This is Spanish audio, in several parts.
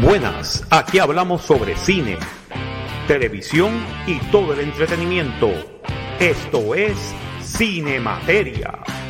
Buenas, aquí hablamos sobre cine, televisión y todo el entretenimiento. Esto es Cinemateria. Eso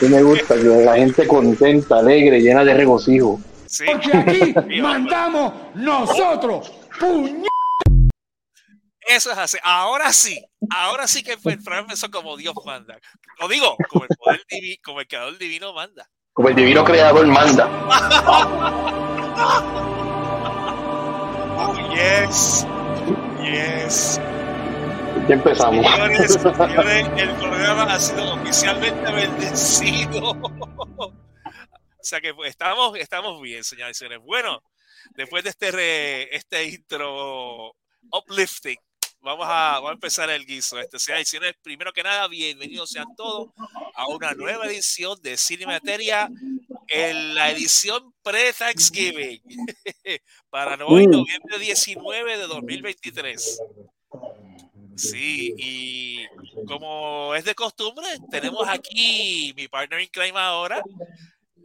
Mí me gusta la gente contenta, alegre, llena de regocijo. Sí. Porque aquí Viva, mandamos nosotros. Puñ... Eso es así. Ahora sí. Ahora sí que el programa empezó como Dios manda. Lo digo, como el poder divino, como el creador divino manda. Como el divino creador manda. Oh, yes. Yes. Ya empezamos. Señores, señores, el programa ha sido oficialmente bendecido. O sea que estamos, estamos bien, señores y señores. Bueno, después de este, re- este intro uplifting, vamos a, vamos a empezar el guiso. Este, señores y señores, primero que nada, bienvenidos sean todos a una nueva edición de Cinemateria, en la edición pre-Thanksgiving, para hoy, Mm. noviembre 19 de 2023. Sí, y como es de costumbre, tenemos aquí mi partner in crime ahora,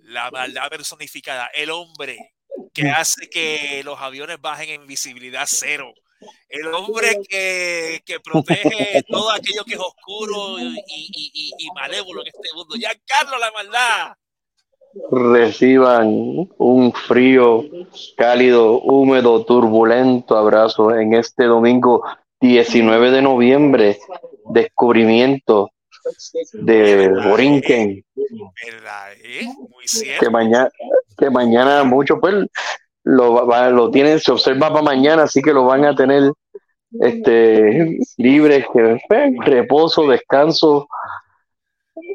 la maldad personificada, el hombre que hace que los aviones bajen en visibilidad cero, el hombre que, que protege todo aquello que es oscuro y, y- y- y malévolo en este mundo. Ya, Carlos, la maldad. Reciban un frío, cálido, húmedo, turbulento abrazo en este domingo 19 de noviembre. Descubrimiento de Borinquen. Eh? Que mañana, que mañana mucho, pues, lo, va- lo tienen, se observa para mañana, así que lo van a tener este, libre, que, pues, reposo, descanso,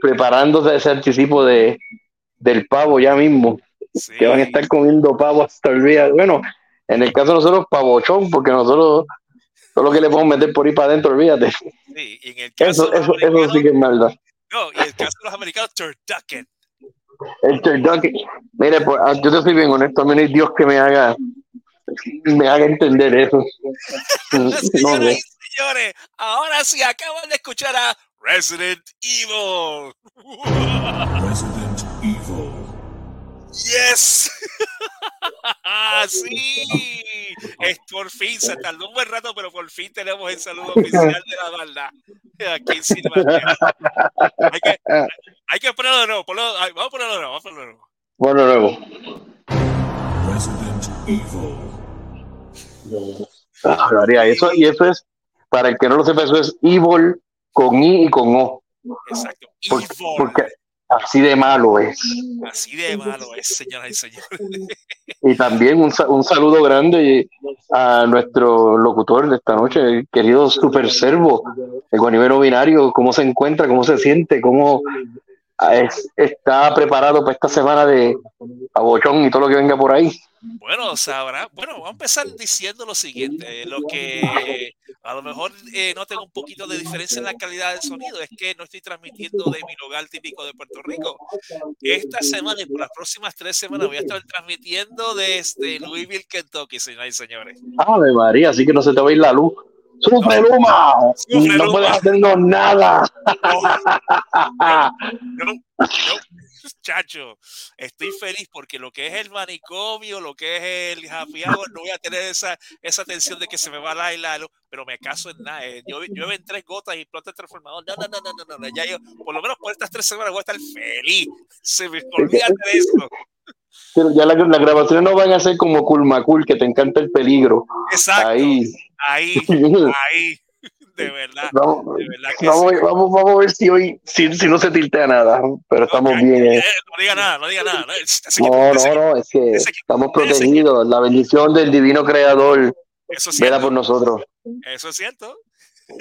preparándose ese anticipo de, del pavo ya mismo, Sí. que van a estar comiendo pavo hasta el día. Bueno, en el caso de nosotros, pavochón, porque nosotros todo lo que le podemos meter por ahí para adentro, olvídate. Sí, y en el caso Eso, de los eso, eso americanos- sí que es maldad. No, y en el caso de los americanos, turducken. El turducken. Mire, pues, ah, yo te soy bien honesto, a mí no hay Dios que me haga, me haga entender eso. No Señoras sé. y señores, ahora sí acaban de escuchar a Resident Evil. Resident Evil. Yes. sí. Es por fin, se tardó un buen rato, pero por fin tenemos el saludo oficial de la maldad aquí en Cinemateria. Hay que, hay que ponerlo de nuevo, ponlo- ay, vamos a ponerlo de nuevo, vamos a ponerlo de nuevo. Bueno, luego. Resident Evil. Ah, María, eso, y eso es, para el que no lo sepa, eso es evil con I y con O. Exacto. Evil. porque así de malo es. Así de malo es, señoras y señores. Y también un, un saludo grande a nuestro locutor de esta noche, el querido Super Servo, el guanimero binario, cómo se encuentra, cómo se siente, cómo es- está preparado para esta semana de abochón y todo lo que venga por ahí. Bueno, sabrá. Bueno, vamos a empezar diciendo lo siguiente. Lo que a lo mejor eh, noten un poquito de diferencia en la calidad del sonido es que no estoy transmitiendo de mi lugar típico de Puerto Rico. Esta semana y por las próximas tres semanas voy a estar transmitiendo desde Louisville, Kentucky, señoras y señores. Ave María, así que no se te va a ir la luz. ¡Sufre Luma! Sufre, No Luma. puedes hacernos nada. No, no, chacho, estoy feliz porque lo que es el manicomio, lo que es el happy hour, no voy a tener esa, esa tensión de que se me va la la luz, pero me caso en nada. eh. Yo llueve en tres gotas y explota el transformador. No, no, no, no, no, no, Ya yo, por lo menos por estas tres semanas voy a estar feliz. Se me olvídate de eso. Pero ya la- las grabaciones no van a ser como Culmacul, que te encanta el peligro. Exacto. Ahí. Ahí, ahí. De verdad, Vamos, de verdad que vamos, sí. vamos, vamos a ver si hoy, si, si no se tiltea nada, pero estamos Ok, bien. eh, eh. No diga nada, no diga nada. No, No, ese- no, no, es que estamos protegidos. La bendición del divino creador Eso es vela por nosotros. Eso es cierto.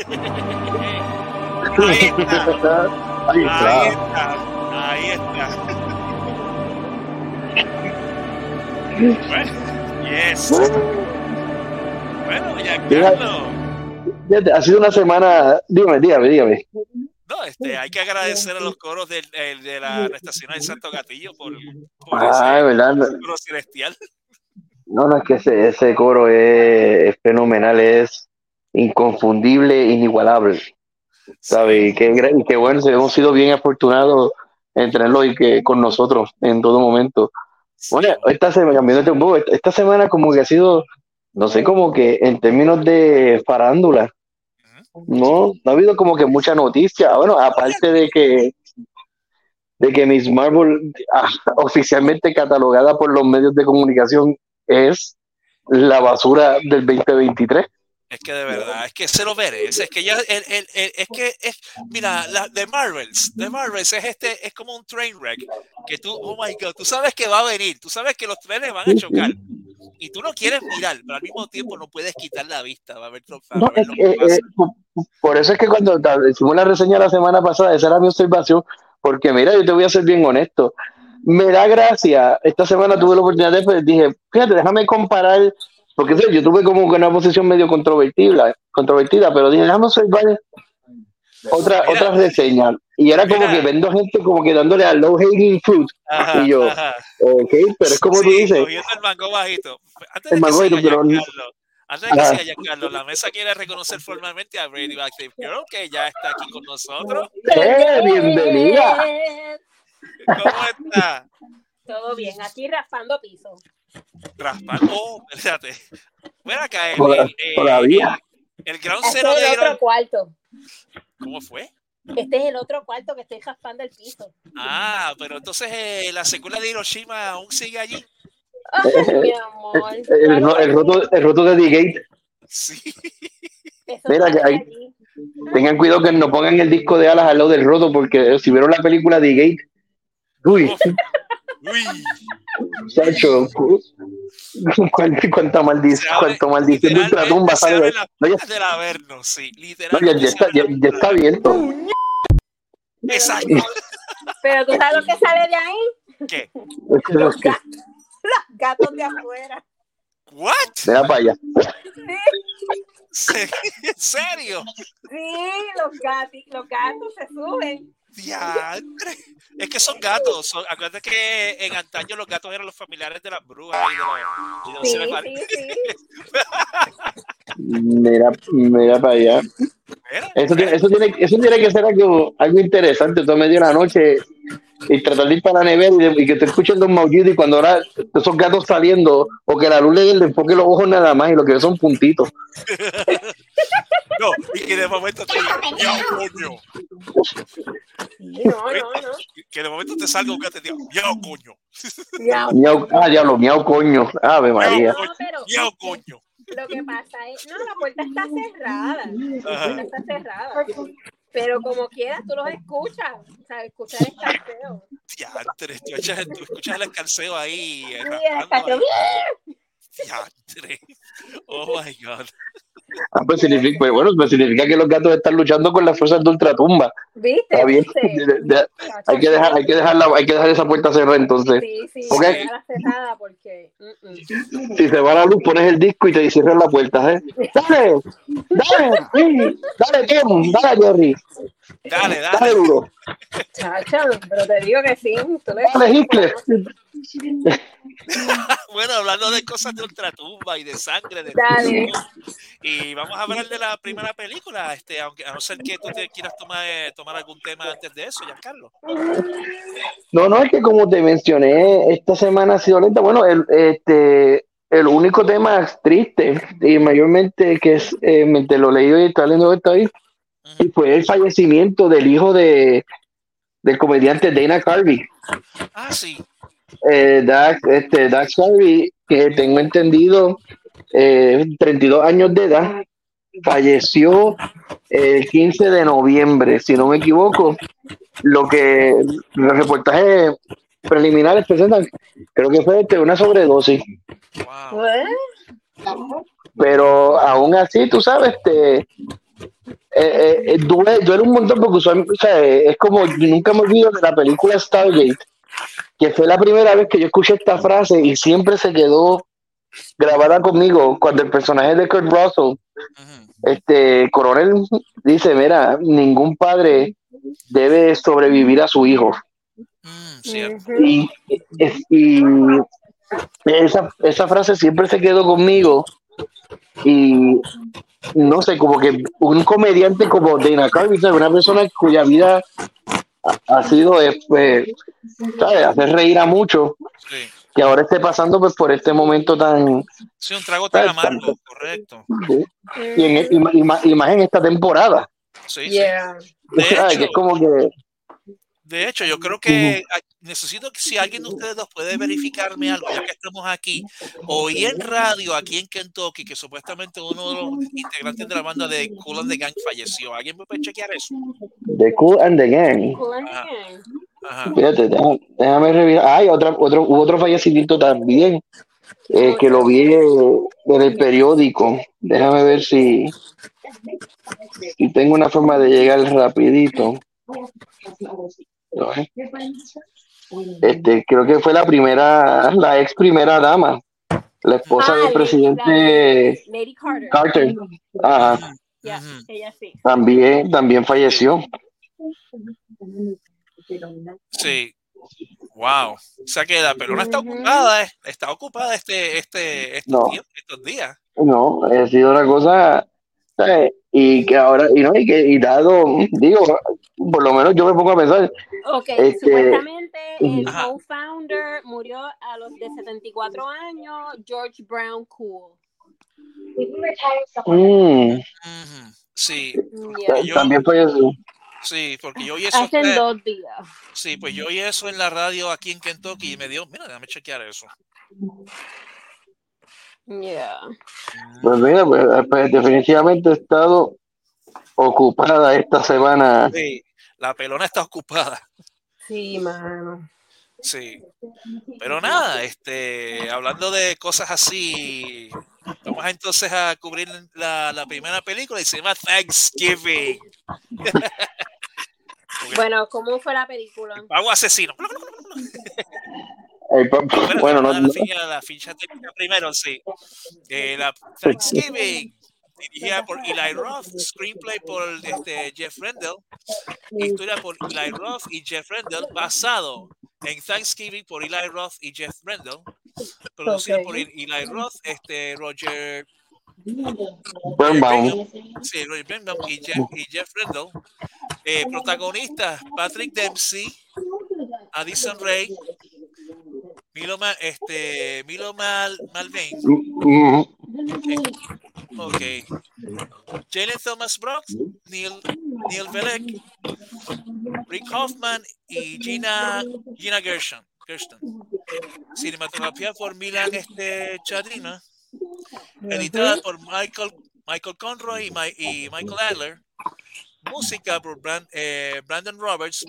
Ahí está. Ahí Ahí está. está, ahí está. Bueno, yes. Bueno, ya. Fíjate, Ha sido una semana, dígame, dígame, dígame. No, este, hay que agradecer a los coros del, el de la estación del Santo Gatillo por, por Ah, ese ¿verdad? coro celestial. No, no, es que ese, ese coro es, es fenomenal, es inconfundible, inigualable, ¿sabes? Y qué, y qué bueno, hemos sido bien afortunados en tenerlo y que con nosotros en todo momento. Bueno, esta semana, esta semana como que ha sido, no sé, como que en términos de farándula, no, no ha habido como que mucha noticia. Bueno, aparte de que de que Miss Marvel, ah, oficialmente catalogada por los medios de comunicación, es la basura del 2023. Es que de verdad, es que se lo merece. Es que ya, el, el- el- es que, es, mira, la de Marvels, de Marvels es este, es como un train wreck. Que tú, oh my god, tú sabes que va a venir, tú sabes que los trenes van a chocar. Y tú no quieres mirar, pero al mismo tiempo no puedes quitar la vista. Va a ver, No, ver eh, eh, por- eso es que cuando hicimos la reseña la semana pasada, esa era mi observación, porque mira, yo te voy a ser bien honesto. Me da gracia, esta semana tuve la oportunidad de, pues, dije, fíjate, déjame comparar, porque sí, yo tuve como una posición medio controvertida, controvertida pero dije, déjame observar otra, Mira. otra reseña. Y era como Mira. que vendo gente como que dándole a low hanging fruit. Ajá, y yo, ajá. Ok, pero es como tú Sí, dices, cogiendo el mango bajito. Antes El mango bajito, pero- antes de que siga Giancarlo, la mesa quiere reconocer formalmente a Radioactive Girl, que ya está aquí con nosotros. ¡eh, bienvenida! ¿Cómo está? Todo bien, aquí raspando piso. Raspar. Oh, espérate. Ven acá, el, Toda- el, el- todavía. el, el Ground Este Zero es de el otro cuarto. ¿Cómo fue? Este es el otro cuarto que estoy raspando el piso. Ah, pero entonces eh, la secuela de Hiroshima aún sigue allí. Ay, mi amor. El, ro- el roto, el roto de The Gate. Sí. Mira que hay-. Tengan cuidado que no pongan el disco de alas al lado del roto, porque si vieron la película The Gate, uy. Uy. Chacho, cuánta, cuánta maldición, Se abre- cuánta maldición de ultratumba se sale. No, ya, del Averno, sí. no, ya- está, ya, ya está abierto. Exacto. Pero tú sabes lo que sale de ahí, ¿Qué? los, ga- los gatos de afuera. ¿What? Mira para allá. ¿Se- ¿En serio? Sí, los gatos, los gatos se suben. Diantre. Es que son gatos. Son, acuérdate que en antaño los gatos eran los familiares de las brujas y de los, y de los Sí, seres mal- sí, sí. Mira, mira para allá. Mira, Eso tiene, eso tiene, eso tiene que ser algo, algo interesante. Tú a medio de la noche y tratar de ir para la nevera y, de- y que te escuchen dos maullidos y cuando ahora esos gatos saliendo o que la luz le, le enfoque los ojos nada más y lo que ve son puntitos. No, y que de momento te diga, miau, coño. Sí, no, no, no. Que de momento te salga un gato y te diga, miau, coño. Ya. Miau, ah, diablo, miau, coño. Ave María. Miau, coño. lo que pasa es, no, la puerta está cerrada. La puerta está cerrada. Pero como quieras, tú los escuchas. O sea, escuchas el. Diantre, tú, echas- tú escuchas el escalceo ahí. Sí, el. Diantre. Oh my God. Ah, pues significa, pues bueno, pues significa que los gatos están luchando con las fuerzas de ultratumba. ¿Viste? Está bien. Hay que dejar, hay que dejar la- hay que dejar esa puerta cerrada entonces. Sí, sí, Ok. déjala cerrada porque. mm, mm. Si se va la luz, pones el disco y te cierras la puerta, ¿eh? Dale, dale, sí, dale, Tim, dale, Jerry, Dale, dale dale. duro, Chacha, pero te digo que sí. Tú le dale. Bueno, hablando de cosas de ultratumba y de sangre, de Dale. y vamos a hablar de la primera película, este, aunque a no ser que tú te quieras tomar, eh, tomar algún tema antes de eso, Giancarlo. No, no, es que como te mencioné, esta semana ha sido lenta. Bueno, el, este, el único tema triste y mayormente que es, eh, mientras lo leí y está leyendo esto ahí, y fue el fallecimiento del hijo de del comediante Dana Carvey. Ah, sí. eh, Dax, este, Dax Harvey, que tengo entendido, eh, 32 años de edad, falleció el 15 de noviembre, si no me equivoco. Lo que los reportajes preliminares presentan, creo que fue este, una sobredosis. Wow. Pues, Pero aún así, tú sabes, este, eh, eh, duele, duele un montón porque usualmente, o sea, eh, es como, nunca me olvido de la película Stargate, que fue la primera vez que yo escuché esta frase y siempre se quedó grabada conmigo cuando el personaje de Kurt Russell, este coronel, dice, mira, ningún padre debe sobrevivir a su hijo. Mm, cierto. Y, y esa, esa frase siempre se quedó conmigo. Y no sé, como que un comediante como Dana Carvey, una persona cuya vida ha, ha sido eh, pues, ¿sabes? hacer reír a muchos, Sí. que ahora esté pasando pues por este momento tan Sí, un trago tan amargo, correcto. y, en, y, ma- y ma- y más en esta temporada. Sí, sí. Yeah. Hecho, que es como que De hecho, yo creo que necesito que si alguien de ustedes dos puede verificarme algo, ya que estamos aquí, oí en radio aquí en Kentucky que supuestamente uno de los integrantes de la banda de Cool and the Gang falleció. ¿Alguien me puede chequear eso? The Cool and the Gang. Cool and Ajá. Gang. Ajá. Fíjate, déjame, déjame revisar. Hay otra, otro, hubo otro fallecimiento también, eh, que lo vi en el periódico. Déjame ver si, si tengo una forma de llegar rapidito. No. Este, creo que fue la primera, la ex primera dama, la esposa Ah, del Lady- presidente la- Lady Carter. Carter. Ajá, Yeah, Ujú. ella sí. también, también falleció. Sí. Wow. O sea que la pelona está ocupada, eh, está ocupada este, este, estos, No. días, estos días. No, ha sido una cosa, ¿sabes? Y que ahora, y no, y que, y dado, digo, por lo menos yo me pongo a pensar, Ok, Este- supuestamente el Ajá. co-founder murió a los de 74 años, George Brown Cool. mm. Sí, Yeah. Yo- también falleció. sí, porque yo oí eso. Hace eh, dos días. Sí, pues yo oí eso en la radio aquí en Kentucky y me dio, mira, déjame chequear eso. Yeah. Pues mira, pues, pues, definitivamente he estado ocupada esta semana. Sí, la pelona está ocupada. Sí, mano. Sí. Pero nada, este, hablando de cosas así, vamos entonces a cubrir la, la primera película y se llama Thanksgiving. Bueno, ¿cómo fue la película? Pago asesino. Eh, Bueno, bueno, no, la, no- ficha, la ficha técnica primero, sí. Eh, la Thanksgiving, dirigida por Eli Roth, screenplay por este, Jeff Rendell, historia por Eli Roth y Jeff Rendell, basado en Thanksgiving por Eli Roth y Jeff Rendell, producido Ok. por Eli Roth, este, Roger Birnbaum. Sí, Roy Birnbaum y Jeff, y Jeff Rendell. Eh, protagonistas, Patrick Dempsey, Addison Ray, Milo, Ma- este, Milo Mal, Malvain, ok. Jalen Thomas Brooks, Neil, Neil Velek, Rick Hoffman y Gina, Gina Gershon. Gershon. Cinematografía por Milan este, Chadrina. editada por Michael, Michael Conroy y, Mi- y Michael Adler. Música por Bran- eh, Brandon Roberts.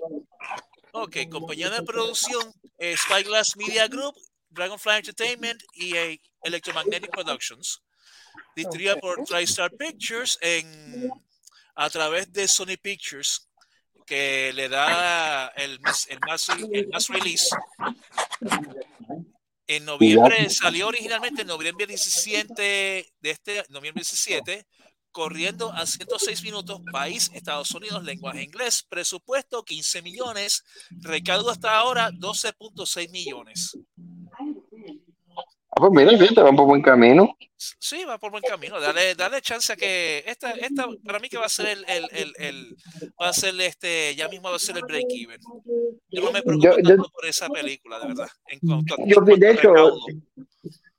Ok, compañía de producción eh, Spyglass Media Group, Dragonfly Entertainment y eh, Electromagnetic Productions. Distribuida por TriStar Pictures en, a través de Sony Pictures, que le da el más, el más, el más release. En noviembre salió originalmente en noviembre 17 de este noviembre 17, corriendo a 106 minutos, país Estados Unidos, lenguaje inglés, presupuesto 15 millones, recaudo hasta ahora 12.6 millones. Ah, pues mira, fíjate, va por buen camino. Sí, va por buen camino. Dale, dale chance a que esta, esta para mí que va a ser el, el, el, el- va a ser este, ya mismo va a ser el break even. Yo no me preocupo Yo- yo- tanto por esa película, de verdad. En cuanto a, Yo, en de hecho, recaudo.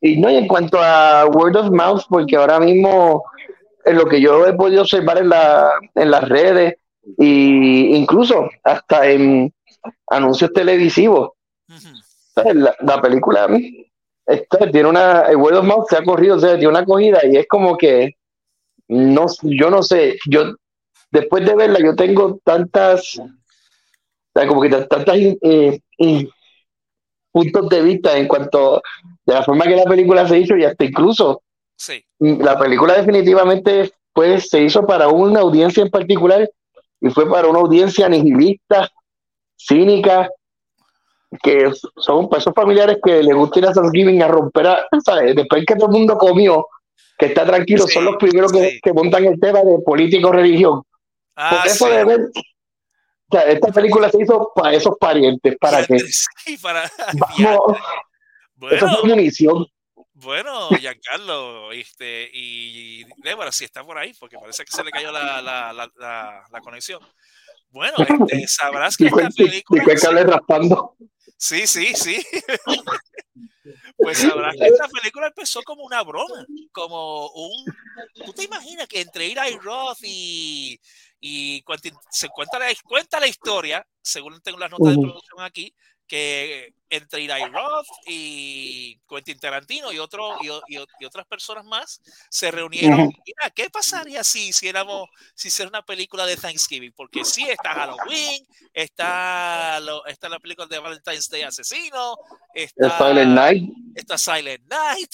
Y no, y en cuanto a word of mouth, porque ahora mismo en lo que yo he podido observar en, la, en las redes y incluso hasta en anuncios televisivos, la, la película esta, tiene una, el word of mouth se ha corrido, o sea, tiene una acogida y es como que, no, yo no sé, yo después de verla yo tengo tantas, como que tantas eh, puntos de vista en cuanto de la forma que la película se hizo y hasta incluso Sí, mm, la película definitivamente pues se hizo para una audiencia en particular y fue para una audiencia nihilista, cínica, que son para esos familiares que les gusta ir a Thanksgiving a romper, a- ¿sabes? Después que todo el mundo comió, que está tranquilo, Sí, son los primeros que, sí. que montan el tema de político religión. Ah, Por eso sí. de ver, O sea, esta película se hizo para esos parientes, para que para vamos, eso Bueno, fue munición. Bueno, Giancarlo, este, y Débora, si está por ahí, porque parece que se le cayó la, la, la, la, conexión. Bueno, este, sabrás que Y esta y película. cable raspando. Sí, sí, sí. Pues sabrás que esta película empezó como una broma, como un... ¿Tú te imaginas que entre Eli Roth y, y se cuenta la, cuenta la historia, según tengo las notas de producción aquí, que entre Eli Roth y Quentin Tarantino y, otro, y, y y otras personas más se reunieron. Mira, ¿qué pasaría si hiciéramos, si hiciera una película de Thanksgiving? Porque sí, está Halloween, está, lo- está la película de Valentine's Day Asesino, está Silent Night, está Silent Night,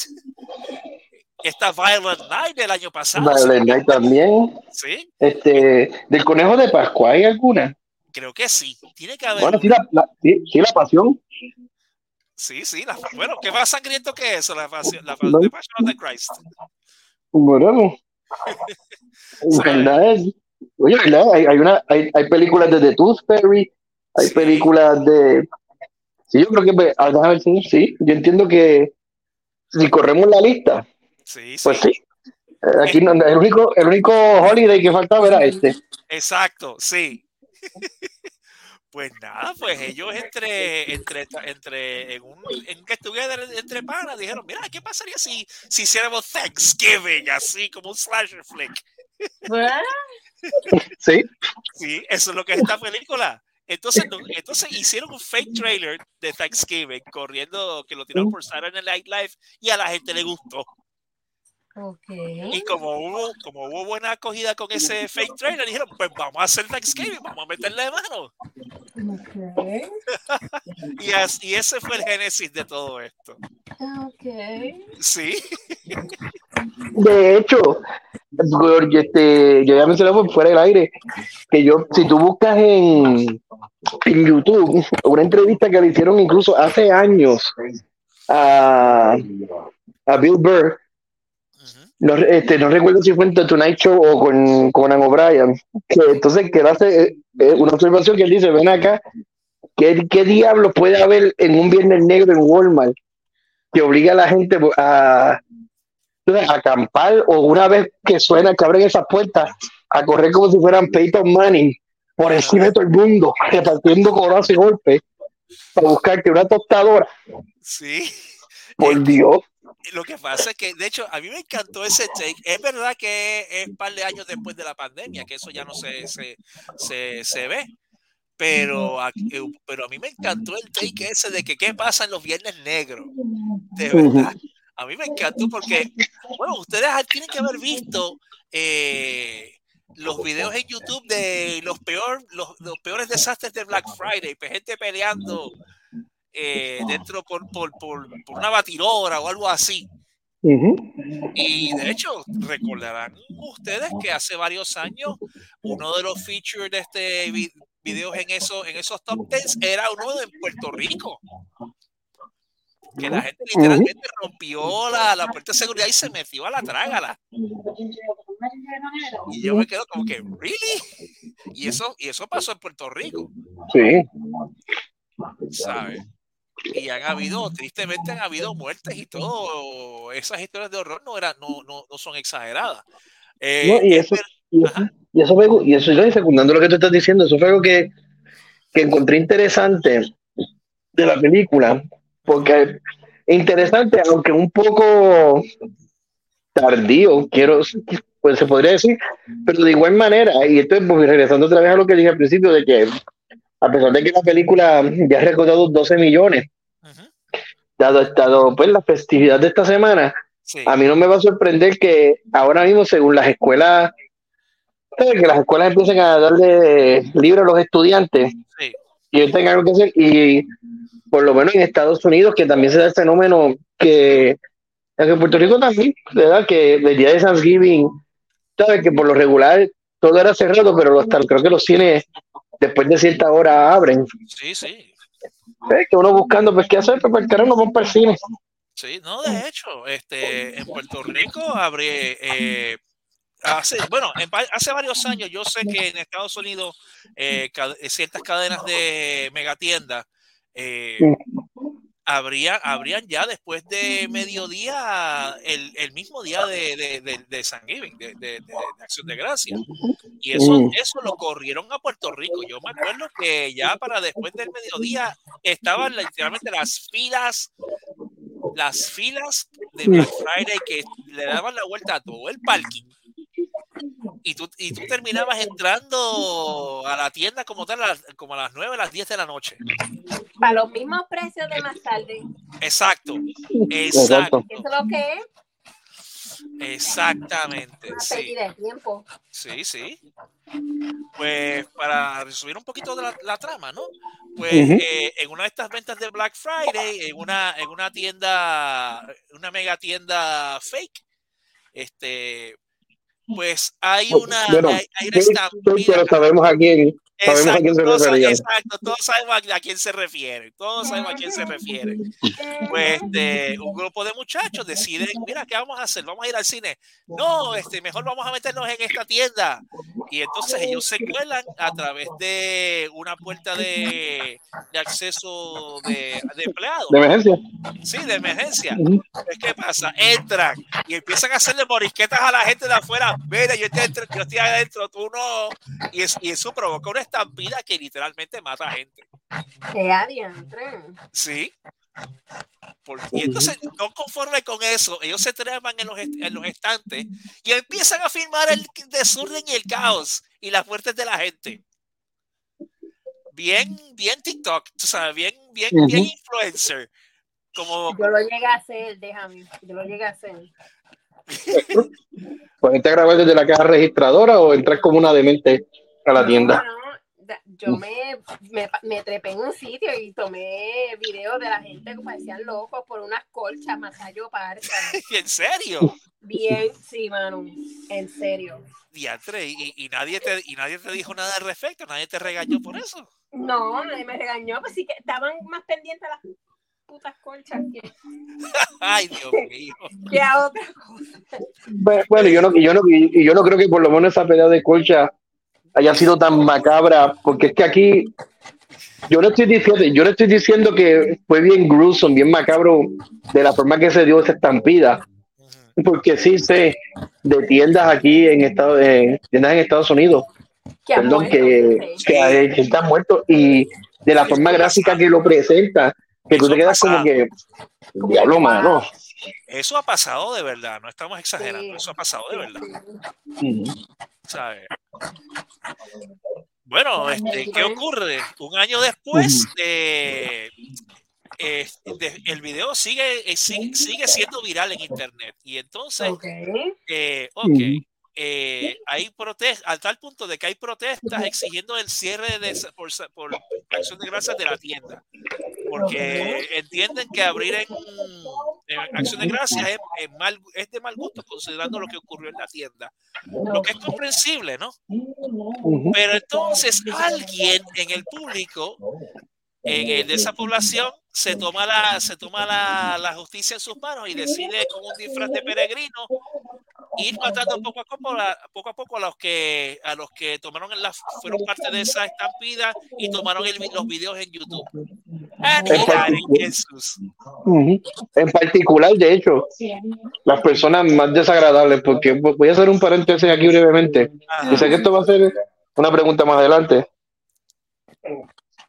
está Violent Night del año pasado. Silent Night también. Sí, Este, del conejo de Pascua, ¿hay alguna? Creo que sí. Tiene que haber. Bueno, sí, la, la- sí, sí, la pasión. Sí, sí. la- bueno, ¿qué más sangriento que eso? La, pasión- la, No. The Passion of the Christ. Bueno, en verdad es- oye, ¿verdad? Hay, hay, una, hay, hay películas de The Tooth Fairy, hay Sí. películas de. Sí, yo creo que. pues, ah, déjame ver sí, yo entiendo que si corremos la lista, Sí, sí. pues sí. Eh, Aquí no- el único, el único holiday que faltaba era este. Exacto, sí. Pues nada, pues ellos entre, entre, entre, en un, en que together entre panas, dijeron, mira, ¿qué pasaría si, si hiciéramos Thanksgiving así como un slasher flick? Sí, Sí, eso es lo que es esta película. Entonces, no- entonces hicieron un fake trailer de Thanksgiving corriendo que lo tiraron por Saturday Night Live y a la gente le gustó. Y como hubo, como hubo buena acogida con ese fake trailer, dijeron, pues vamos a hacer Thanksgiving, vamos a meterle mano. Ok. Y, as- y ese fue el génesis de todo esto. Ok. Sí, de hecho, este, yo ya mencioné por fuera del aire que yo, si tú buscas en, en YouTube una entrevista que le hicieron incluso hace años a, a Bill Burr. No, este, no recuerdo si fue en The Tonight Show o con Conan O'Brien, que entonces que hace eh, eh, una observación que él dice, ven acá, ¿qué, qué diablo puede haber en un viernes negro en Walmart que obliga a la gente a, a acampar o una vez que suena, que abren esas puertas, a correr como si fueran Peyton Manning por encima de todo el mundo, repartiendo corazón y golpes para buscarte una tostadora? sí. Por Dios. Lo que pasa es que, de hecho, a mí me encantó ese take. Es verdad que es un par de años después de la pandemia, que eso ya no se, se, se, se ve. Pero a, eh, pero a mí me encantó el take ese de que qué pasa en los viernes negros. De verdad. A mí me encantó porque, bueno, ustedes tienen que haber visto eh, los videos en YouTube de los, peor, los, los peores desastres de Black Friday, gente peleando eh, dentro por, por, por, por una batidora o algo así. Ujú. Y de hecho, recordarán ustedes que hace varios años uno de los features de este vi- videos en, eso, en esos top 10 era uno de Puerto Rico. Que la gente literalmente rompió la, la puerta de seguridad y se metió a la trágala. Y yo me quedo como que, ¿really? Y eso, y eso pasó en Puerto Rico, Sí. ¿sabes? Y han habido, tristemente han habido muertes y todo. Esas historias de horror no, eran, no, no, no son exageradas. Eh, No, y es eso, y eso, y eso fue, y eso yo secundando lo que tú estás diciendo, eso fue algo que, que encontré interesante de la película, porque interesante, aunque un poco tardío, quiero, pues se podría decir, pero de igual manera, y esto es pues, regresando otra vez a lo que dije al principio, de que a pesar de que la película ya ha recaudado 12 millones, dado, dado pues la festividad de esta semana, sí. a mí no me va a sorprender que ahora mismo, según las escuelas, que las escuelas empiecen a darle libre a los estudiantes Sí. y ellos tengan algo que hacer. Y por lo menos en Estados Unidos, que también se da el fenómeno que en Puerto Rico también, ¿verdad? Que el día de Thanksgiving, ¿sabes? Que por lo regular todo era cerrado, pero hasta creo que los cines después de cierta hora abren. Sí, sí. ¿Ves? Que uno buscando, pues, ¿qué hacer? Pues, para el no vamos para el cine. Sí, no, de hecho, este, en Puerto Rico abrí, eh, hace, bueno, en hace varios años yo sé que en Estados Unidos eh, ciertas cadenas de megatiendas eh, habría, habrían ya después de mediodía, el, el mismo día de, de, de, de Acción de Gracia. Y eso, Mm. eso lo corrieron a Puerto Rico. Yo me acuerdo que ya para después del mediodía estaban literalmente las filas, las filas de Black Friday que le daban la vuelta a todo el parking. Y tú, y tú terminabas entrando a la tienda como tal, a las- como a las 9, a las 10 de la noche. Para los mismos precios de más tarde. Exacto. Exacto. Eso es lo que es Exactamente. una Sí, de tiempo. sí, sí. Pues para resumir un poquito de la, la trama, ¿no? Pues eh, en una de estas ventas de Black Friday, en una, en una tienda, una mega tienda fake, este, pues hay una, Bueno, hay, hay una estampida. pero sabemos a quién. Exacto, todos, exacto, todos sabemos a, a quién se refiere, todos sabemos a quién se refiere. Pues este, un grupo de muchachos deciden, mira, ¿qué vamos a hacer? Vamos a ir al cine. No, este, mejor vamos a meternos en esta tienda. Y entonces ellos se cuelan a través de una puerta de, de acceso de, de empleados. De emergencia. Sí, de emergencia. Ujú. Pues, ¿Qué pasa? Entran y empiezan a hacerle morisquetas a la gente de afuera. Mira, yo estoy, adentro, yo estoy adentro, tú no. Y, es- y eso provoca una estampida que literalmente mata a gente. Qué adiantre. Sí. Por- y entonces, no conforme con eso, ellos se trepan en los, en los estantes y empiezan a filmar el desorden y el caos y las muertes de la gente. Bien, bien TikTok, tú sabes, bien, bien, bien influencer. Como, Yo lo llegué a hacer, déjame. Yo lo llegué a hacer. Pues te grabar desde la caja registradora o entrar como una demente a la tienda. No, Yo me, me, me trepé en un sitio y tomé videos de la gente que parecían locos por unas colchas, masayo parca. ¿en serio? Bien, sí, Manu, en serio. Diantre, y, y nadie te, y nadie te dijo nada al respecto, nadie te regañó por eso. No, nadie me regañó, pues sí que estaban más pendientes a las putas colchas que, Ay, Dios mío. que a otra cosa. Bueno, yo no, yo no, y yo no creo que por lo menos esa pelea de colcha haya sido tan macabra, porque es que aquí yo no estoy diciendo, yo no estoy diciendo que fue bien gruesome, bien macabro de la forma que se dio esa estampida, porque sí sé de tiendas aquí en Estados, en tiendas en Estados Unidos, Que perdón, muerto, que, sí. que, que están muertos y de la forma gráfica que lo presenta, que tú te quedas como que diablo mano. Eso ha pasado de verdad, no estamos exagerando, Sí. eso ha pasado de verdad, Mm. ¿Sabes? Bueno, este, ¿qué ocurre? Un año después, eh, eh, de- el video sigue, eh, sigue, sigue siendo viral en internet. Y entonces, Ok. eh, eh, hay protestas, al tal punto de que hay protestas exigiendo el cierre de, esa- por, por acción de gracias de la tienda. Porque entienden que abrir en acción de gracias es, es mal, es de mal gusto considerando lo que ocurrió en la tienda. Lo que es comprensible, ¿no? Pero entonces alguien en el público, en el de esa población, se toma la, se toma la, la justicia en sus manos y decide con un disfraz de peregrino ir matando poco a poco, a, poco a poco a los que a los que tomaron la, fueron parte de esa estampida y tomaron el los videos en YouTube. En particular, de hecho, las personas más desagradables, porque voy a hacer un paréntesis aquí brevemente. Ajá. Sé que esto va a ser una pregunta más adelante.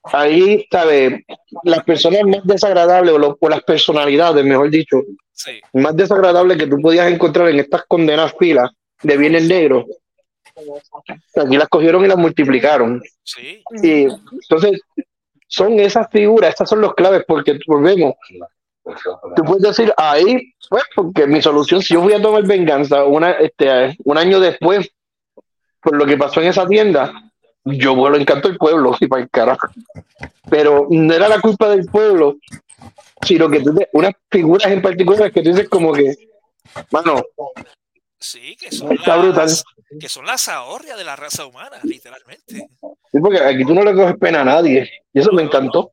Ahí, ¿sabe? Las personas más desagradables, o, lo- o las personalidades, mejor dicho, Sí, más desagradables que tú podías encontrar en estas condenas filas de bienes negros, aquí las cogieron y las multiplicaron. sí, Y entonces, son esas figuras, estas son los claves, porque volvemos. Tú puedes decir ahí, pues, porque mi solución, si yo voy a tomar venganza una, este, un año después, por lo que pasó en esa tienda, yo vuelo encanto el pueblo, y para el carajo. Pero no era la culpa del pueblo, sino que tú te- unas figuras en particular que tú dices como que, mano, sí, que son está brutal. las, que son las ahorrias de la raza humana, literalmente. Sí, porque aquí tú no le coges pena a nadie, y eso me encantó.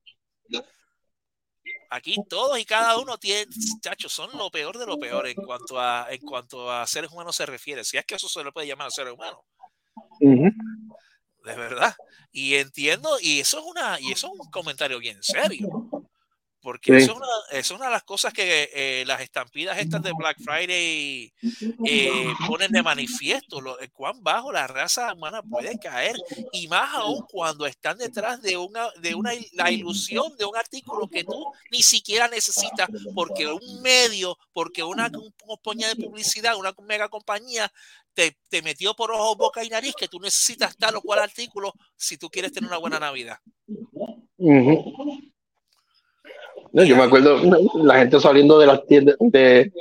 Aquí todos y cada uno tiene, chacho, son lo peor de lo peor en cuanto a en cuanto a seres humanos se refiere. Si es que eso se le puede llamar a seres humanos, Ujú. de verdad. Y entiendo, y eso es una, y eso es un comentario bien serio. Porque Sí. eso, es una, eso es una de las cosas que eh, las estampidas estas de Black Friday eh, ponen de manifiesto, lo, eh, cuán bajo la raza humana puede caer, y más aún cuando están detrás de una, de una la ilusión de un artículo que tú ni siquiera necesitas, porque un medio, porque una un- compañía de publicidad, una mega compañía, te, te metió por ojos, boca y nariz que tú necesitas tal o cual artículo si tú quieres tener una buena Navidad. Ujú. No, yo me acuerdo la gente saliendo de las tiendas de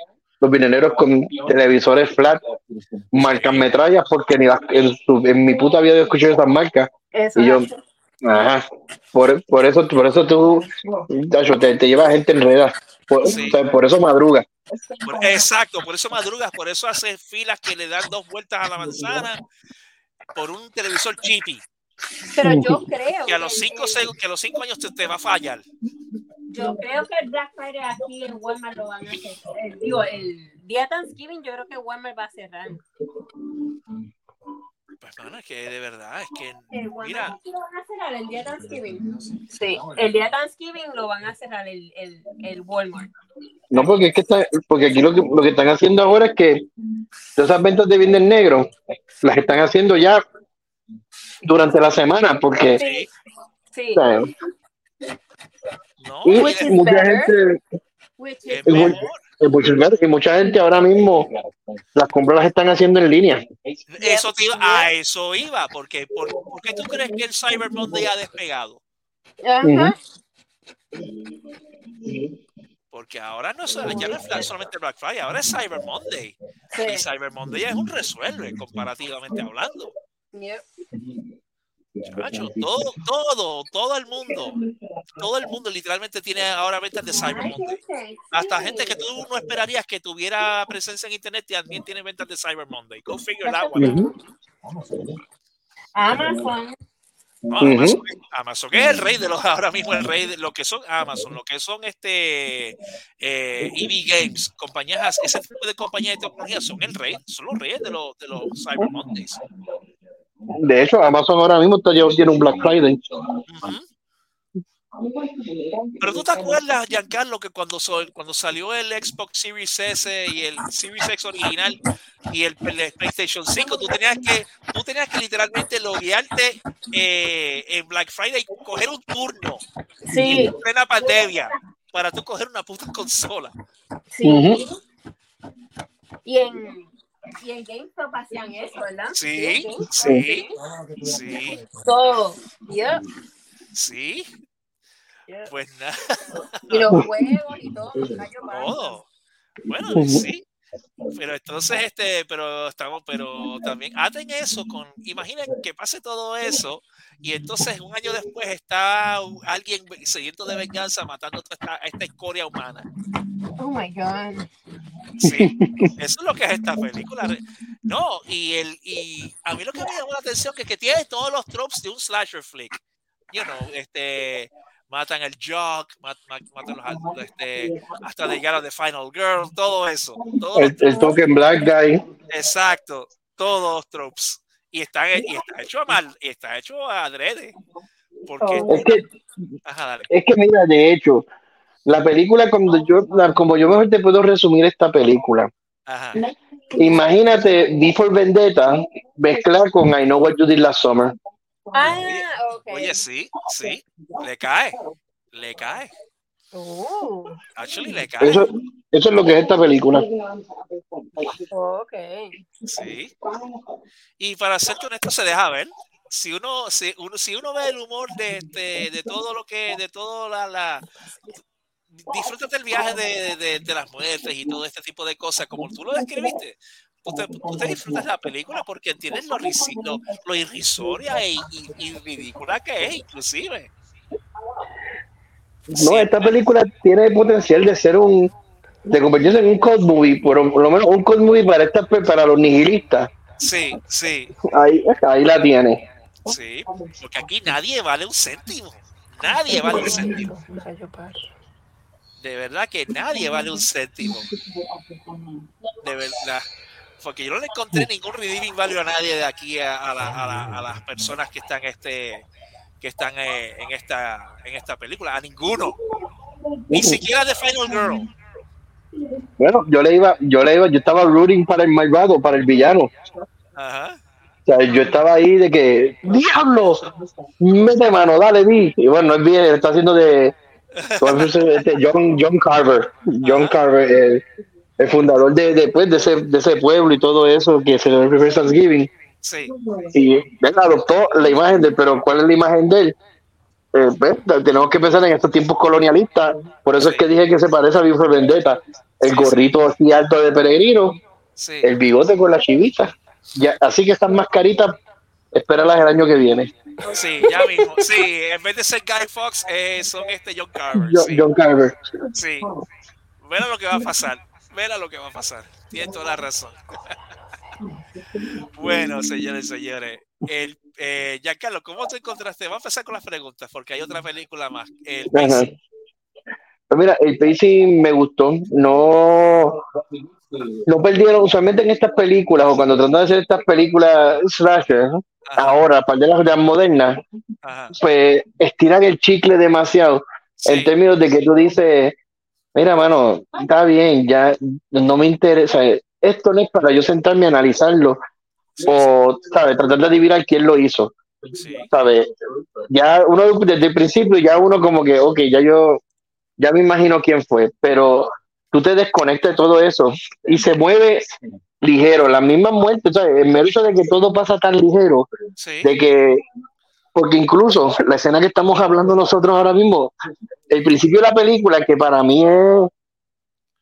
los vineros con televisores flat, marcas metrallas, porque ni las, en, su- en mi puta vida había escuchado esas marcas. Eso Y yo, es- ajá, por, por eso, por eso tú, tacho, te, te llevas gente enredada. Por, Sí. o sea, por eso madruga. Por- exacto, por eso madrugas, por eso haces filas que le dan dos vueltas a la manzana por un televisor chippy, Pero yo creo que a los cinco, que a los cinco años te, te va a fallar. Yo creo que el Black Friday aquí en Walmart lo van a hacer. El, digo, el día de Thanksgiving yo creo que Walmart va a cerrar. Pues, mano, es que de verdad, es que, El Walmart mira, lo van a cerrar el día Thanksgiving. Sí, el día de Thanksgiving lo van a cerrar el, el, el Walmart. No, porque es que está, porque aquí lo que, lo que están haciendo ahora es que todas esas ventas de viernes negro las están haciendo ya durante la semana, porque Sí, sí. No, y y Which mucha better. gente, Which is mejor. eh, mucha- gente ahora mismo las compras las están haciendo en línea. Eso te iba, a eso iba, porque ¿por, por qué tú crees que el Cyber Monday ha despegado? Ajá. Porque ahora no, solo- ya no es solamente Black Friday, ahora es Cyber Monday. Y Sí. Cyber Monday es un resuelve, comparativamente hablando. Yep. Chacho, todo, todo, todo el mundo, todo el mundo literalmente tiene ahora ventas de Cyber Monday. Hasta gente que tú no esperarías que tuviera presencia en internet también tiene ventas de Cyber Monday. Go figure that one out. Amazon. Amazon, Amazon es el rey de los, ahora mismo el rey de lo que son Amazon, lo que son este eh, EV Games, compañías, ese tipo de compañías de tecnología son el rey, son los reyes de los, de los Cyber Mondays. De hecho, Amazon ahora mismo está, ya tiene un Black Friday. Pero tú te acuerdas, Giancarlo, que cuando, sol- cuando salió el Xbox Series S y el Series X original y el, el PlayStation 5, tú tenías que, tú tenías que literalmente loguearte eh, en Black Friday y coger un turno Sí, en plena pandemia para tú coger una puta consola. sí. Ujú. Y en, y en GameStop hacían eso, ¿verdad? Sí, GameStop. sí, sí, So, yeah. sí. Yeah. Pues nada, Y los juegos y todo. todo. Bueno, sí. Pero entonces, este, pero estamos, pero también hacen eso con, imaginen que pase todo eso y entonces un año después está alguien sediento de venganza matando a esta, a esta escoria humana. Oh my God. Sí, eso es lo que es esta película. No, y el y a mí lo que me llamó la atención es que tiene todos los tropes de un slasher flick. You know, este matan al Jock, mat- mat- matan los este, hasta llegar a The Final Girl, todo eso. Todo El, el token Black Guy. exacto, todos los tropes. Y está, y está hecho a mal, y está hecho a adrede. Porque, Oh. Es que, ajá, dale. es que mira, de hecho, la película, cuando yo, la- como yo mejor te puedo resumir esta película, Ajá. imagínate Before Vendetta mezclar con I Know What You Did Last Summer. Ah, ok. Oye, sí, sí, le cae, le cae. Oh, Actually, le cae. Eso, eso es lo que es esta película. ok. Sí. Y para ser honesto, se deja ver. Si uno, si uno, si uno ve el humor de, de, de todo lo que, de todo la, la disfrutas del viaje de, de, de las muertes y todo este tipo de cosas, como tú lo describiste. Tú te, tú te disfrutas la película porque entiendes lo, lo, lo irrisoria y, y, y ridícula que es, inclusive. No, esta película tiene el potencial de ser un de convertirse en un cult movie, por, por lo menos un cult movie para esta, para los nihilistas. Sí, sí, Ahí, ahí la tiene. sí. Porque aquí nadie vale un céntimo. Nadie vale un céntimo. De verdad que nadie vale un céntimo. De verdad. Porque yo no le encontré ningún redeeming value a nadie de aquí a, a la- a la- a las personas que están este que están eh, en esta en esta película, a ninguno. Ni siquiera de Final Girl. Bueno, yo le iba, yo le iba, yo estaba rooting para el malvado, para el villano. Ajá. O sea, yo estaba ahí de que, ¡Diablo! Mete mano, dale, di. Y bueno, no es bien, está haciendo de. ¿cómo se llama este? John, John Carver. John Carver, el, el fundador de, de, pues, de, ese, de ese pueblo y todo eso que se le refiere Thanksgiving. Sí. Y él adoptó la imagen de él, pero ¿cuál es la imagen de él? Eh, pues, tenemos que pensar en estos tiempos colonialistas. Por eso es que dije que se parece a Bifo Vendetta. El Sí, gorrito así alto de peregrino, Sí. el bigote con la chivita. Ya, así que estas mascaritas, espéralas el año que viene. Sí, ya mismo. Sí, en vez de ser Guy Fox, eh, son este John Carver. Jo- Sí. John Carver. Sí. Verá lo que va a pasar. Verá lo que va a pasar. Tienes toda la razón. bueno, señores y señores. El, eh, Giancarlo, ¿cómo te encontraste? Vamos a empezar con las preguntas, porque hay otra película más. El pacing. Pues mira, el pacing me gustó. No, no perdieron, usualmente en estas películas o cuando tratan de hacer estas películas slasher. Ajá, ahora, para de las las modernas, ajá. pues estiran el chicle demasiado en Sí, términos de que tú dices, mira, mano, está bien, ya no me interesa, esto no es para yo sentarme a analizarlo o, ¿sabes? Tratar de adivinar quién lo hizo, sí, ¿sabes? Ya uno desde el principio, ya uno como que, ok, ya yo, ya me imagino quién fue, pero tú te desconectas de todo eso y se mueve ligero, las mismas muertes, ¿sabes? El mérito de que todo pasa tan ligero, de que, porque incluso la escena que estamos hablando nosotros ahora mismo, el principio de la película, que para mí es,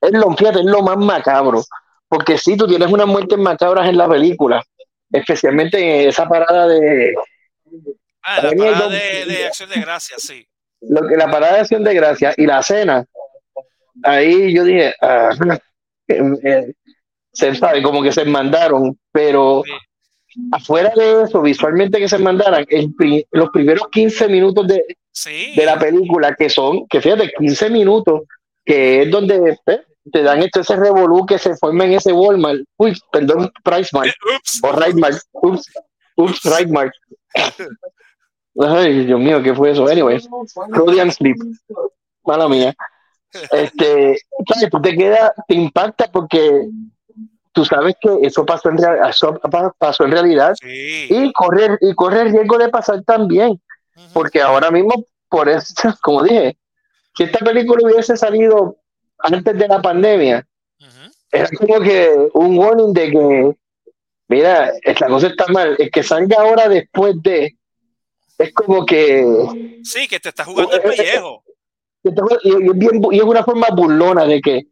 es lo, fíjate, es lo más macabro, porque si tú tienes unas muertes macabras en la película, especialmente en esa parada de, Ah, la parada de, de acción de gracias, sí. lo que la parada de acción de gracia y la cena, ahí yo dije, ah, eh, se sabe, como que se mandaron, pero Sí. Afuera de eso, visualmente que se mandaran, el pri- los primeros 15 minutos de, Sí. de la película, que son, que fíjate, 15 minutos, que es donde eh, te dan este, ese revolú que se forma en ese Walmart, uy, perdón, Price Mart, Eh, Ups. o Right Mart, ups, ups, Right Mart. Ay, Dios mío, ¿qué fue eso? Anyway, Freudian Sleep, mala mía. Este, ¿sabes? Tú te queda, te impacta porque tú sabes que eso pasó en, real- eso pa- pasó en realidad Sí. y correr y corre el riesgo de pasar también porque ahora mismo, por eso, como dije, si esta película hubiese salido antes de la pandemia, Ujú. era como que un warning de que, mira, esta cosa está mal. El que salga ahora después de, es como que, Sí, que te está jugando el pellejo. y, y es bien bu- y es una forma burlona de que,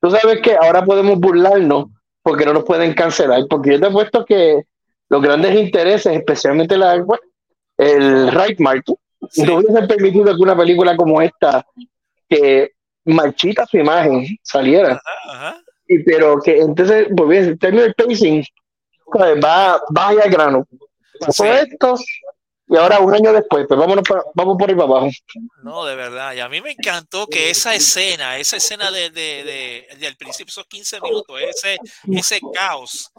tú sabes que ahora podemos burlarnos porque no nos pueden cancelar, porque yo te he puesto que los grandes intereses, especialmente la, el right mark, Sí. no hubiesen permitido que una película como esta, que marchita su imagen, saliera. Ajá, ajá. Y, pero que entonces, pues bien, en términos del pacing, pues, va, va ahí al grano. Pasó Sí. esto, y ahora un año después, pues vámonos vamos por ahí para abajo. No, de verdad. Y a mí me encantó que esa escena, esa escena de, de, de- del principio, esos 15 minutos, ese, ese caos,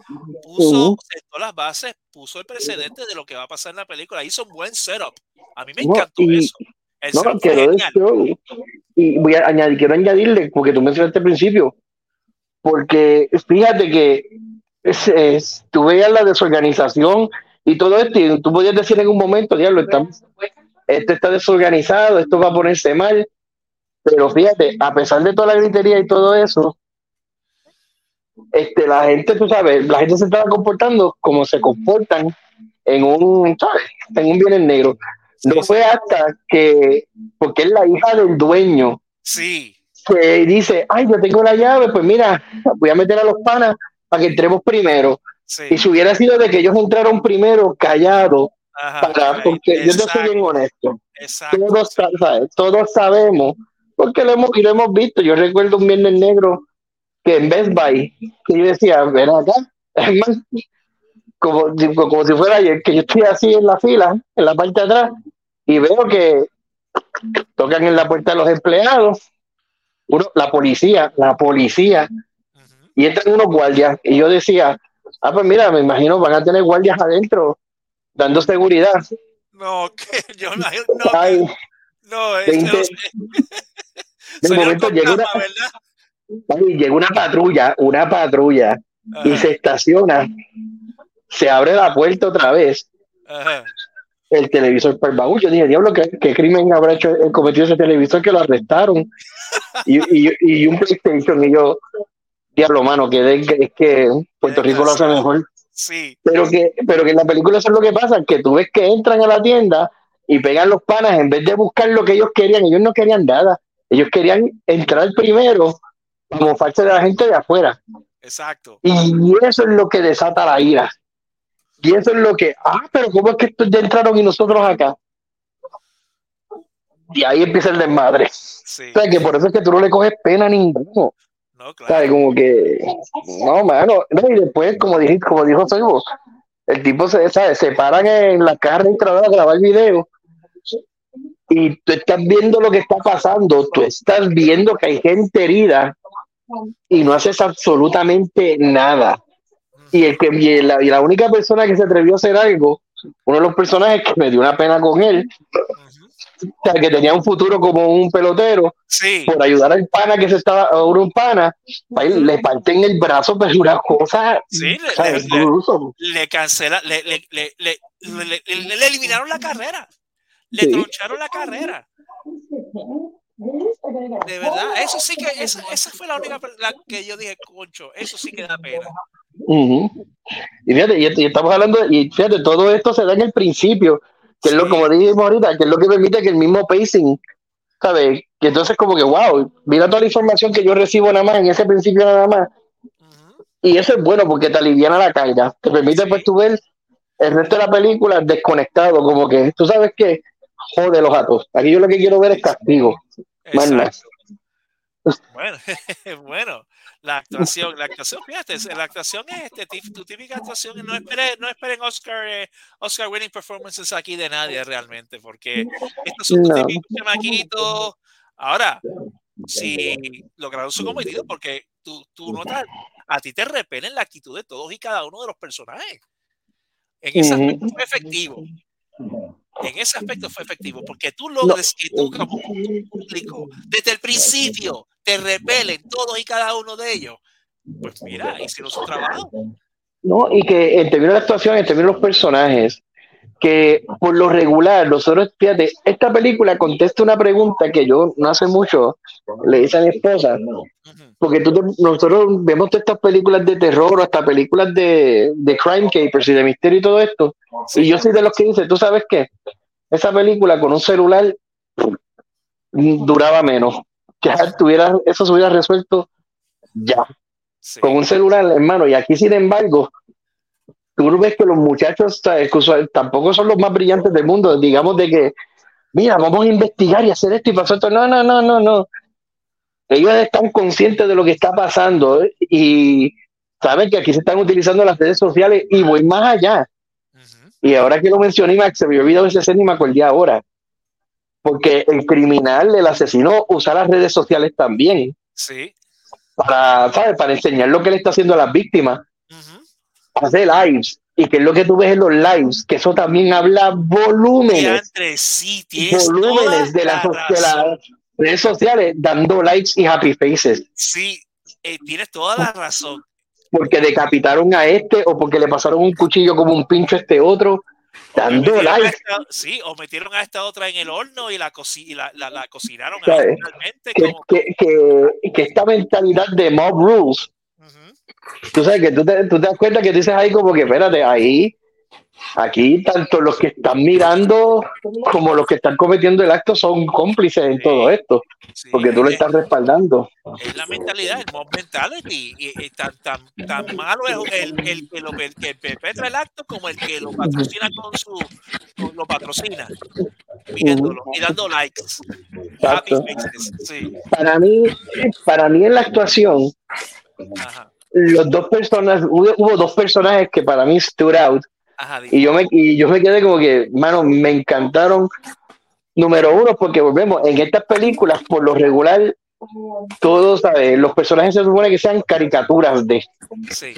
puso, sentó las bases, puso el precedente de lo que va a pasar en la película. Hizo un buen setup. A mí me No, encantó y- eso. El No, setup fue quedó de genial. show. Y voy a añadir, quiero añadirle, porque tú mencionaste al principio, porque fíjate que es, es- tú veías la desorganización y todo esto, y tú podías decir en un momento, diablo, está, esto está desorganizado, esto va a ponerse mal, pero fíjate, a pesar de toda la gritería y todo eso, este, la gente, tú sabes, la gente se estaba comportando como se comportan en un, ¿sabes? En un viernes negro. No fue hasta que, porque es la hija del dueño, Sí, que dice, ay, yo tengo la llave, pues mira, voy a meter a los panas para que entremos primero. Sí. Y si hubiera sido de que ellos entraron primero, callados, para, porque yo te soy bien honesto, exacto, todos, sabemos, porque lo hemos, y lo hemos visto. Yo recuerdo un viernes negro que en Best Buy, que yo decía, ven acá, como, si- como si fuera ayer, que yo estoy así en la fila, en la parte de atrás, y veo que tocan en la puerta los empleados, uno, la policía, la policía, y entran unos guardias. Y yo decía, ah, pues mira, me imagino van a tener guardias adentro dando seguridad. No, que yo no, no, Ay, no, es que veinte- no sé. de momento llega una, llega una patrulla, una patrulla, y se estaciona, se abre la puerta otra vez, ajá. el televisor para el baúl. Yo dije, diablo, ¿qué, qué crimen habrá hecho eh, cometido ese televisor que lo arrestaron? Y, y, y un PlayStation, y yo, diablo, mano, que de- es que Puerto Rico lo hace mejor. Sí, Pero que, pero que en la película eso es lo que pasa, que tú ves que entran a la tienda y pegan los panas en vez de buscar lo que ellos querían, ellos no querían nada. Ellos querían entrar primero como falta de la gente de afuera. exacto. Y eso es lo que desata la ira. Y eso es lo que, ah, pero ¿cómo es que estos ya entraron y nosotros acá? Y ahí empieza el desmadre. Sí, O sea, que por eso es que tú no le coges pena a ninguno. No, claro. ¿Sabes? Como que, no, mano. No, y después, como, dijiste, como dijo Soybo, el tipo se, ¿sabes? se paran en la caja registradora a grabar video y tú estás viendo lo que está pasando, tú estás viendo que hay gente herida y no haces absolutamente nada. Y, el que, y, la, y la única persona que se atrevió a hacer algo, uno de los personajes que me dio una pena con él. O sea, que tenía un futuro como un pelotero, Sí, por ayudar al pana que se estaba, a un pana, ahí le parten el brazo, pero es una cosa, Sí, le- ¿sabes? le- le- grueso. le cancela, le, le, le, le, le- le- le eliminaron la carrera. Le Sí. troncharon la carrera. De verdad, eso sí que, esa, esa fue la única la que yo dije, concho, eso sí que da pena. Ujú. Y fíjate, y, y estamos hablando, de- y fíjate, todo esto se da en el principio, que es lo, como dijimos ahorita, que es lo que permite que el mismo pacing, ¿sabes? Que entonces como que, wow, mira toda la información que yo recibo nada más en ese principio nada más, y eso es bueno porque te aliviana la carga, te permite Sí. pues tú ver el resto de la película desconectado, como que, tú sabes que, jode los gatos, aquí yo lo que quiero ver es castigo. Bueno, bueno, la actuación, la actuación, fíjate, es- la actuación es este, tu típica actuación. No esperen, no esperen Oscar, eh, Oscar winning performances aquí de nadie realmente, porque estos son tus No. típicos chamaquitos. Ahora, si lograron su cometido, porque tú, tú notas, a ti te repelen la actitud de todos y cada uno de los personajes. En ese aspecto fue efectivo. En ese aspecto fue efectivo, porque tú logres que tú como público, desde el principio, te repelen todos y cada uno de ellos. Pues mira, hicieron su trabajo. ¿no? Y que en términos de actuación, en términos de los personajes, que por lo regular, nosotros, fíjate, esta película contesta una pregunta que yo no hace mucho le hice a mi esposa, porque tú nosotros vemos todas estas películas de terror o hasta películas de, de crime capers y de misterio y todo esto, y yo soy de los que dice, ¿tú sabes qué? Esa película con un celular duraba menos, que tuviera, eso se hubiera resuelto ya Sí, con un celular, hermano, y aquí sin embargo, tú ves que los muchachos usual- tampoco son los más brillantes del mundo, digamos de que, mira, vamos a investigar y hacer esto y pasar esto, no, no, no, no, no. Ellos están conscientes de lo que está pasando ¿eh? y saben que aquí se están utilizando las redes sociales y voy más allá. Y ahora que lo mencioné, Max, se me olvidado ese escena y me acordé ahora. Porque el criminal, el asesino, usa las redes sociales también sí, para, ¿sabes? Para enseñar lo que le está haciendo a las víctimas. Hace lives y que es lo que tú ves en los lives, que eso también habla volúmenes, sí, volúmenes de, las la de razón. las redes sociales dando likes y happy faces, Sí, eh, tienes toda la razón. porque decapitaron a este o porque le pasaron un cuchillo como un pincho a este otro, dando likes. esta- sí, o metieron a esta otra en el horno y la, coci- y la, la, la cocinaron. Que, Como, que, que, que esta mentalidad de mob rules, tú sabes que tú te, tú te das cuenta que dices ahí como que espérate, ahí, aquí tanto los que están mirando como los que están cometiendo el acto son cómplices en Sí. todo esto, sí, porque tú lo es- estás respaldando. es la mentalidad, el mob mentality. Y, y tan, tan, tan malo es el, el, que lo, el que perpetra el acto como el que lo patrocina con su. con- lo patrocina. Viéndolo y dando likes. Happy Exacto. faces. Sí. Para mí, para mí en la actuación, Ajá. Los dos personajes, hubo, hubo dos personajes que para mí stood out Ajá. y yo me, y yo me quedé como que, mano, me encantaron. Número uno, porque volvemos, en estas películas, por lo regular, todos, ¿sabes? Los personajes se supone que sean caricaturas de. Sí.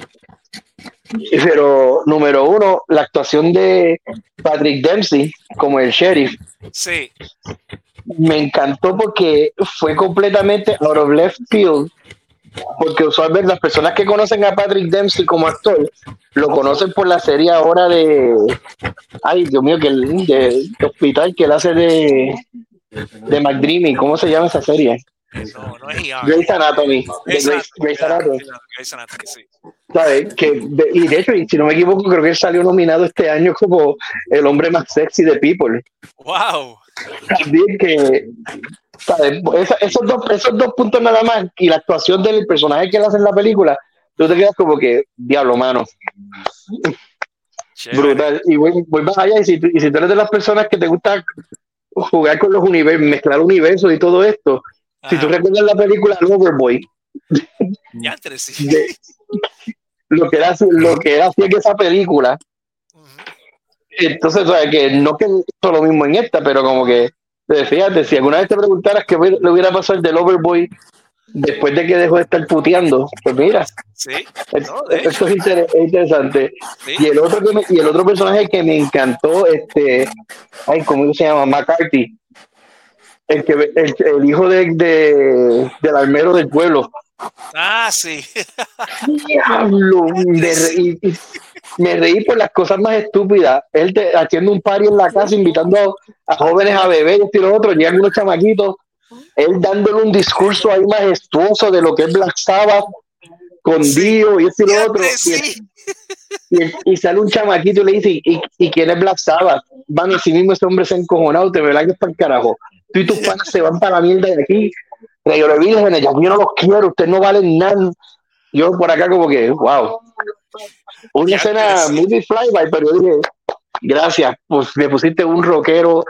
Pero, número uno, la actuación de Patrick Dempsey como el sheriff Sí. me encantó porque fue completamente out of left field. Porque usualmente las personas que conocen a Patrick Dempsey como actor lo conocen por la serie ahora de. Ay, Dios mío, que el de, de hospital que él hace de. De McDreamy, ¿cómo se llama esa serie? No, no es. Grey's Anatomy. Grey's Anatomy. Sí. ¿sabes? Que de- y de hecho, si no me equivoco, creo que él salió nominado este año como el hombre más sexy de People. Wow. También que. Esa- esos, dos, esos dos puntos nada más y la actuación del personaje que él hace en la película, tú te quedas como que, diablo, mano, Chévere. brutal. Y voy, voy más allá, y si, y si tú eres de las personas que te gusta jugar con los universos, mezclar universos y todo esto, si tú recuerdas la película Loverboy, Ya sí. de- lo que era, lo que era así en esa película. Entonces, o sea, que no que hizo lo mismo en esta, pero como que, fíjate, si alguna vez te preguntaras qué le hubiera pasado el del Overboy después de que dejó de estar puteando, pues mira, Sí. No, esto es, inter- es interesante. Sí. Y el otro que me- y el otro personaje que me encantó, este, ay, ¿cómo se llama? McCarthy. El que el, el hijo de, de- del almero del pueblo. Ah, sí. Diablo, reí, me reí por las cosas más estúpidas. Él te- haciendo un party en la casa, invitando a, jóvenes a beber y esto y lo otro, llegan unos chamaquitos, él dándole un discurso ahí majestuoso de lo que es Black Sabbath, con Sí. Dio y esto y lo otro. Y, y- y sale un chamaquito y le dice, ¿y, y quién es Black Sabbath? Van así mismo ese hombre se ha encojonado, te verá que es para el carajo. Tú y tus panas se van para la mierda de aquí. Le digo, vírgenes, yo no los quiero, ustedes no valen nada. Yo por acá como que, wow. Una escena muy flyby, pero yo dije, gracias, pues me pusiste un rockero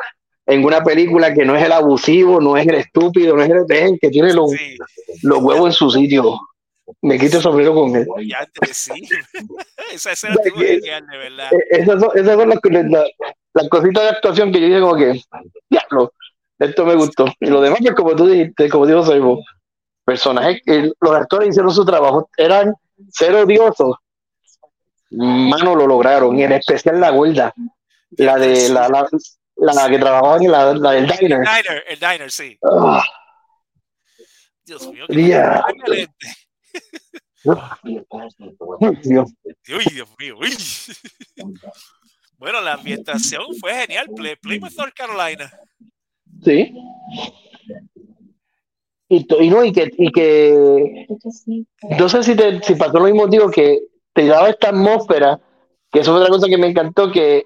en una película que no es el abusivo, no es el estúpido, no es el, es el que tiene los, Sí. los huevos en su sitio. Me quito el sombrero con él. Sí. Esa escena que- genial, de verdad. Eh, Esas son, esas son las, las- las cositas de actuación que yo dije como que, diablo, esto me gustó. Y lo demás, pues como tú dijiste, como dijo Servo, personajes, los actores hicieron su trabajo, eran ser odiosos. Mano, lo lograron, y en especial la gorda, la de la, la, la que trabajaba en la, la del El diner. diner, el diner, sí. Ah, Dios mío, qué excelente. Dios. Uy, Dios mío. uy. Bueno, la ambientación fue genial. Play, Plymouth, North Carolina. Sí. Y, y no, y que, y que no sé si, te, si pasó lo mismo, digo, que te daba esta atmósfera, que eso fue otra cosa que me encantó, que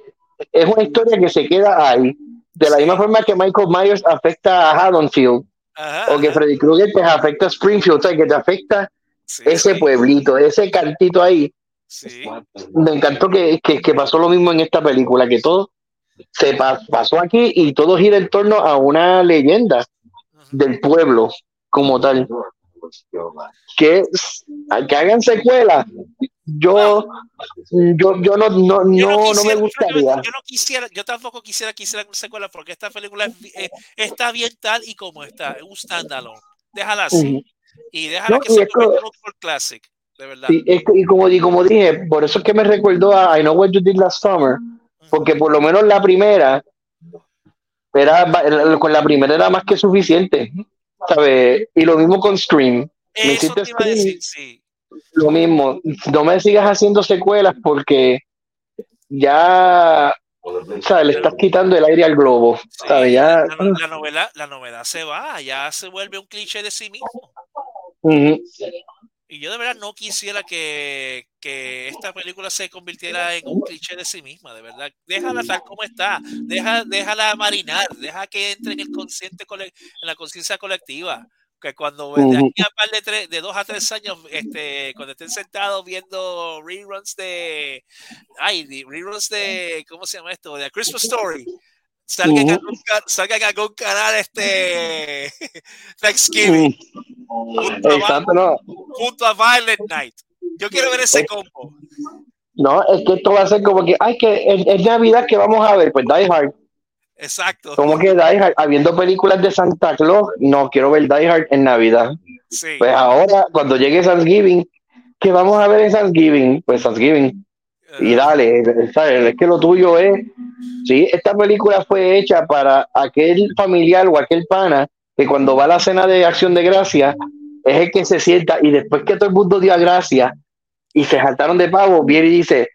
es una historia que se queda ahí, de la misma forma que Michael Myers afecta a Haddonfield, Ajá, o que. Freddy Krueger te afecta a Springfield, o sea, que te afecta Sí, ese pueblito, ese cantito ahí. sí. Me encantó que, que, que pasó lo mismo en esta película, que todo se pa- pasó aquí y todo gira en torno a una leyenda del pueblo como tal. Que, que hagan secuelas, yo, yo, yo no, no, Yo no, no me gustaría. Yo, no quisiera, yo tampoco quisiera que hicieran una secuela porque esta película eh, está bien tal y como está, es un standalone. Déjala así. Y déjala que y se convierta en un classic, de verdad. Y, es que- y como, y como dije, por eso es que me recordó a I Know What You Did Last Summer, porque por lo menos la primera, era, con la primera era más que suficiente, ¿sabes? Y lo mismo con Stream. me Eso hiciste te iba a decir, scream. sí. Lo mismo, no me sigas haciendo secuelas porque ya, ¿sabes? Le estás quitando el aire al globo, Sí, ¿sabes? Ya, la, la novela, la novedad se va, ya se vuelve un cliché de sí mismo. ujú. Y yo de verdad no quisiera que, que esta película se convirtiera en un cliché de sí misma, de verdad. Déjala tal como está, deja, déjala marinar, deja que entre en el consciente en la conciencia colectiva. Que cuando de aquí a par de, tres, de dos a tres años, este, cuando estén sentados viendo reruns de, ay, de- reruns de, ¿cómo se llama esto? De A Christmas Story. Salgan, a salgan a algún canal este Thanksgiving junto a, no. junto a Violent Night. Yo quiero ver ese combo. No, es que esto va a ser como que, ay, que es, es Navidad que vamos a ver, pues Die Hard. Exacto. Como que Die Hard, habiendo películas de Santa Claus, no quiero ver Die Hard en Navidad. Sí. Pues ahora, cuando llegue Thanksgiving, ¿qué vamos a ver en Thanksgiving? Pues Thanksgiving. Y dale, ¿sabes? Es que lo tuyo es. Sí, esta película fue hecha para aquel familiar o aquel pana que cuando va a la cena de acción de gracia es el que se sienta y después que todo el mundo dio a gracia y se saltaron de pavo, viene y dice: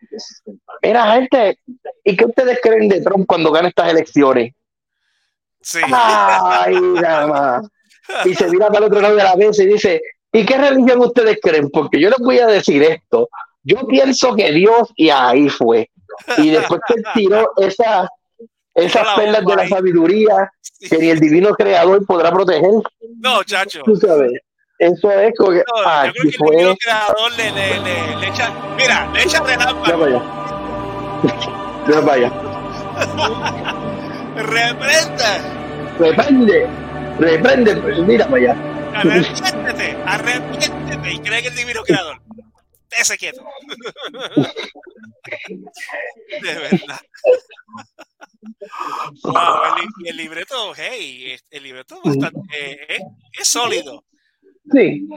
Mira, gente, ¿y qué ustedes creen de Trump cuando gane estas elecciones? sí. Ay, nada más. Y se mira para el otro lado de la mesa y dice, ¿y qué religión ustedes creen? Porque yo les voy a decir esto. Yo pienso que Dios, y ahí fue. Y después que tiró esa, esas La perlas de la ahí. sabiduría que ni el divino creador podrá proteger, No, chacho. tú sabes. Eso es como que No, yo creo que el fue. divino creador le, le, le, le echa. Mira, le echa relámpago. Para allá. Reprende. Reprende. Reprende. Mira para allá. Arrepiéntete. Arrepiéntete. Y cree que el divino creador. Ese quieto. De verdad. Wow, el, el libreto, hey, el libreto es bastante, eh, es, es sólido, Sí.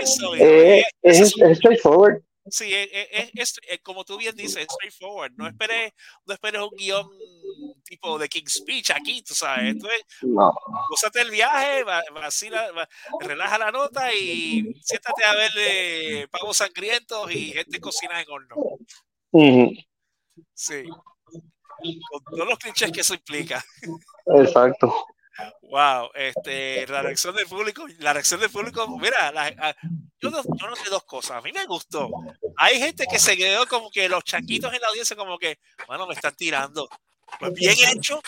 es sólido. Eh, Eh, es, es- es straightforward. Sí, es, es- es- es como tú bien dices, es straightforward. No esperes, no esperes un guion tipo de King's Speech aquí, tú sabes. Esto es, No. el viaje, va- vacila, va- relaja la nota y siéntate a ver eh, pavos sangrientos y gente cocina en horno. Sí. Con todos los clichés que eso implica. Exacto. Wow, este, la reacción del público, la reacción del público, mira, la- a- yo, no, yo noté dos cosas, a mí me gustó. Hay gente que se quedó como que los chanquitos en la audiencia como que, bueno, me están tirando. Pues bien hecho,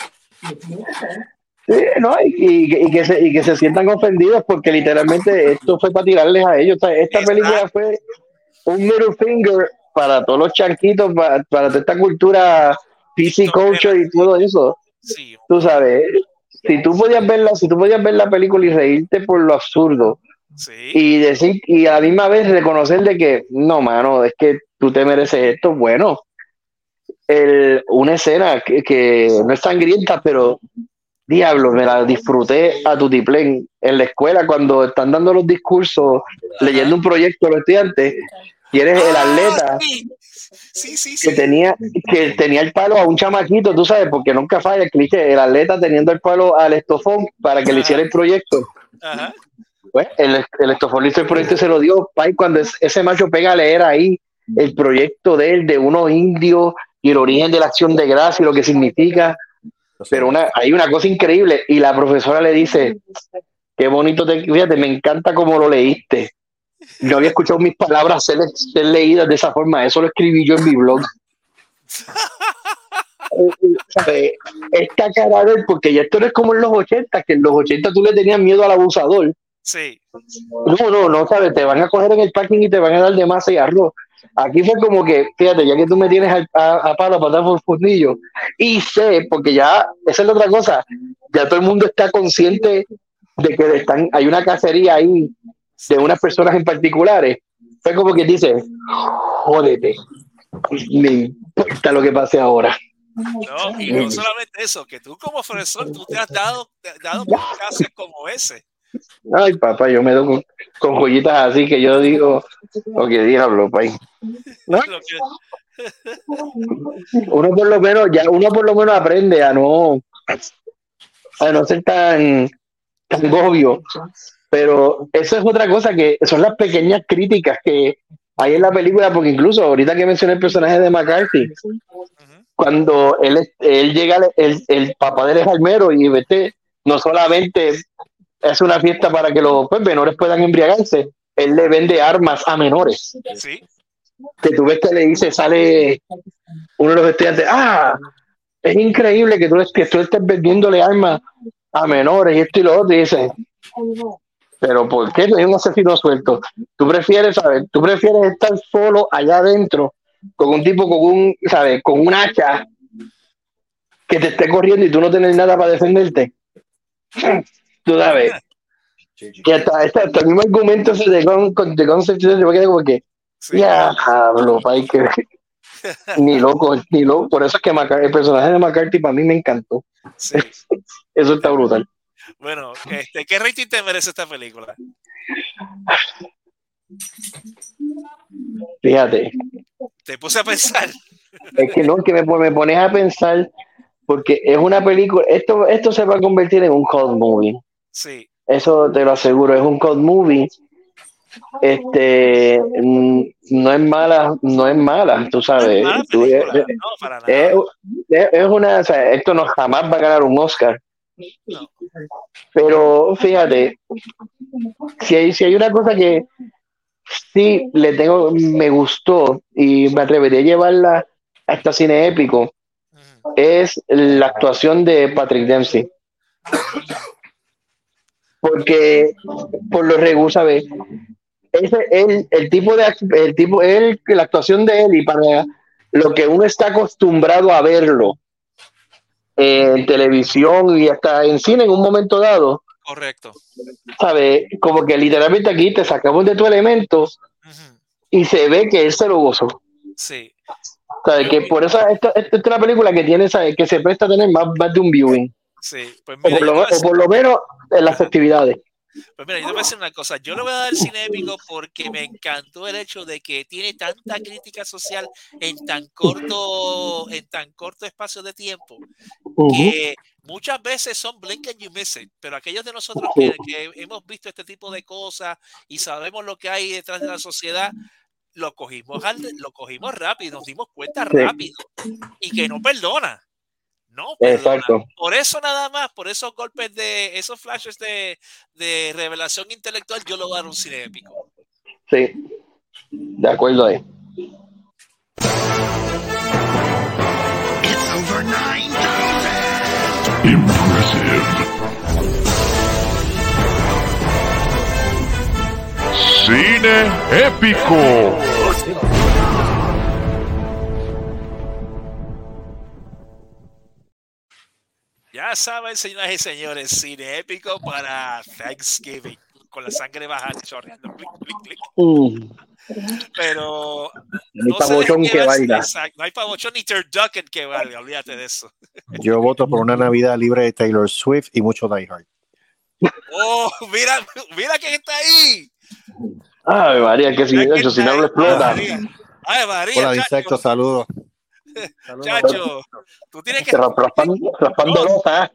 Sí, no, y, y- y que se, y que se sientan ofendidos porque literalmente esto fue para tirarles a ellos. Esta película fue un middle finger para todos los chanquitos, para, para toda esta cultura PC culture y todo eso. sí, Tú sabes, si tú podías verla, si tú podías ver la película y reírte por lo absurdo sí, y decir y a la misma vez reconocer de que no, mano, es que tú te mereces esto, bueno. El, una escena que, que no es sangrienta, pero diablo, me la disfruté a tutiplén en la escuela cuando están dando los discursos, leyendo un proyecto a los estudiantes, y eres el Ah, atleta Sí, sí, sí. que sí. tenía, que tenía el palo a un chamaquito, tú sabes, porque nunca falla el cliché, el atleta teniendo el palo al estofón para que le hiciera el proyecto. Ajá. Pues el, el estofón le hizo el proyecto y se lo dio, Pai, cuando es- ese macho pega a leer ahí el proyecto de él, de unos indios y el origen de la acción de gracia y lo que significa. Pero una, hay una cosa increíble y la profesora le dice, qué bonito, te, fíjate, me encanta cómo lo leíste. Yo había escuchado mis palabras ser, ser leídas de esa forma, eso lo escribí yo en mi blog. Eh, eh, ¿sabe? Esta cara de él, porque ya esto no es como en los 80, que en los 80 tú le tenías miedo al abusador. Sí, No, no, no, sabes, te van a coger en el parking y te van a dar de masa y arroz. Aquí fue como que, fíjate, ya que tú me tienes a, a, a palo para dar por fundillo, y sé, porque ya, esa es la otra cosa, ya todo el mundo está consciente de que están, hay una cacería ahí de unas personas en particulares. Fue como que dice, jódete, me importa lo que pase ahora. no, y no solamente eso, que tú como profesor, tú te has dado, te has dado casos como ese. Ay, papá, yo me doy con, con joyitas así que yo digo, lo que diablo, país. ¿No? Uno por lo menos ya uno por lo menos aprende a no a no ser tan tan gobio pero eso es otra cosa que son las pequeñas críticas que hay en la película porque incluso ahorita que mencioné el personaje de McCarthy cuando él él llega el, el papá del almero y vete no solamente es una fiesta para que los pues, menores puedan embriagarse él le vende armas a menores. Sí, que tú ves que le dice, sale uno de los estudiantes, ah, es increíble que tú, que tú estés vendiéndole armas a menores y esto y lo otro, y dice, pero ¿por qué no hay un asesino suelto? Tú prefieres, ¿sabes? Tú prefieres estar solo allá adentro con un tipo con un, ¿sabes? Con un hacha que te esté corriendo y tú no tienes nada para defenderte. Tú sabes. Que hasta, hasta, hasta el mismo argumento ese de, con, con- de yo me quedé como que, sí. Diablo, pai, que Ni loco, ni loco. Por eso es que el personaje de McCarthy para mí me encantó. Sí. Eso está brutal. Bueno, este, ¿qué rating te merece esta película? Fíjate, Te puse a pensar. es que no, que me, me pones a pensar, porque es una película, esto, esto se va a convertir en un cult movie. Sí, Eso te lo aseguro, es un cult movie. Este, mm, no es mala, no es mala, tú sabes. Mala Tú- película, no, para nada. es, es- es una, o sea, esto no jamás va a ganar un Oscar. Pero fíjate, si hay, si hay una cosa que sí le tengo, me gustó y me atrevería a llevarla a este cine épico, es la actuación de Patrick Dempsey. Porque por lo regular, ¿sabes? Ese, el, el tipo de el tipo, él, la actuación de él y para lo que uno está acostumbrado a verlo en televisión y hasta en cine en un momento dado, Correcto. ¿sabes? Como que literalmente aquí te sacamos de tu elemento y se ve que él se lo gozó. Sí, ¿Sabes? Que por eso esta, esta es una película que tiene, ¿sabes? Que se presta a tener más, más de un viewing. sí. Pues O por, lo, o por lo menos en las festividades. Pues mira, yo te voy a decir una cosa. Yo le voy a dar el cine épico porque me encantó el hecho de que tiene tanta crítica social en tan corto, en tan corto espacio de tiempo, Que muchas veces son blink and you miss it. Pero aquellos de nosotros que, que hemos visto este tipo de cosas y sabemos lo que hay detrás de la sociedad, lo cogimos, al- lo cogimos rápido, nos dimos cuenta Sí. rápido y que no perdona. No perdona. Exacto. Por eso nada más, por esos golpes de, esos flashes de, de revelación intelectual, yo lo voy a dar un cine épico. Sí. De acuerdo ahí. Impressive. Cine épico. Ya saben, señoras y señores, cine épico para Thanksgiving, con la sangre bajando, chorreando, clic, clic, clic. Mm. Pero Ni no se pavochón que valga. exacto, no hay pavochón ni turducken que valga, olvídate de eso. Yo voto por una Navidad libre de Taylor Swift y mucho Die Hard. Oh, mira, mira quién está ahí. Ay, María, que si, hecho, si no lo explota. Ay, María, Hola, insectos, saludos. Chacho, tú tienes que Raspando, raspando losa.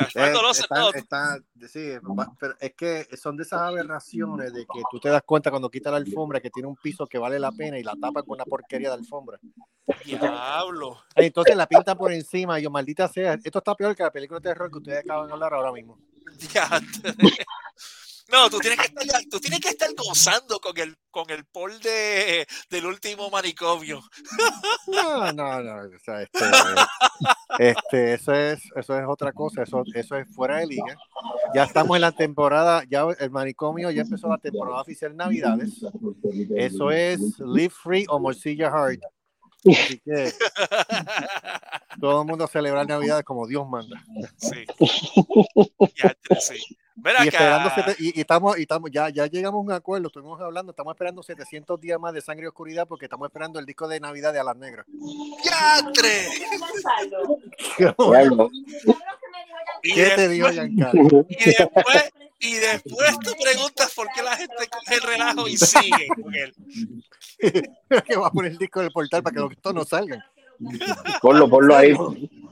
Sí, pero es que son de esas aberraciones de que tú te das cuenta cuando quita la alfombra que tiene un piso que vale la pena y la tapan con una porquería de alfombra. diablo. Entonces la pintan por encima y yo, maldita sea, esto está peor que la película de terror que ustedes acaban de hablar ahora mismo. No, tú tienes que estar, tú tienes que estar gozando con el, con el pol de, del último manicomio. No, no, no. o sea, este, este, eso es, eso es otra cosa, eso, eso es fuera de liga. Ya estamos en la temporada, ya el manicomio ya empezó la temporada oficial Navidades. Eso es Live Free o Morcilla Hard. Así que todo el mundo celebra Navidades como Dios manda. Sí. Sí. Y esperando sete- y, y estamos, y estamos, ya, ya llegamos a un acuerdo, estuvimos hablando, estamos esperando 700 días más de sangre y oscuridad porque estamos esperando el disco de Navidad de Alas Negras. ¡Diantre! Diablo. Y, ¿Qué te después, digo, Giancarlo? y, después, y después tú preguntas por qué la gente coge el relajo y sigue con él. que va a poner el disco del portal para que los no salgan. Ponlo, ponlo ahí.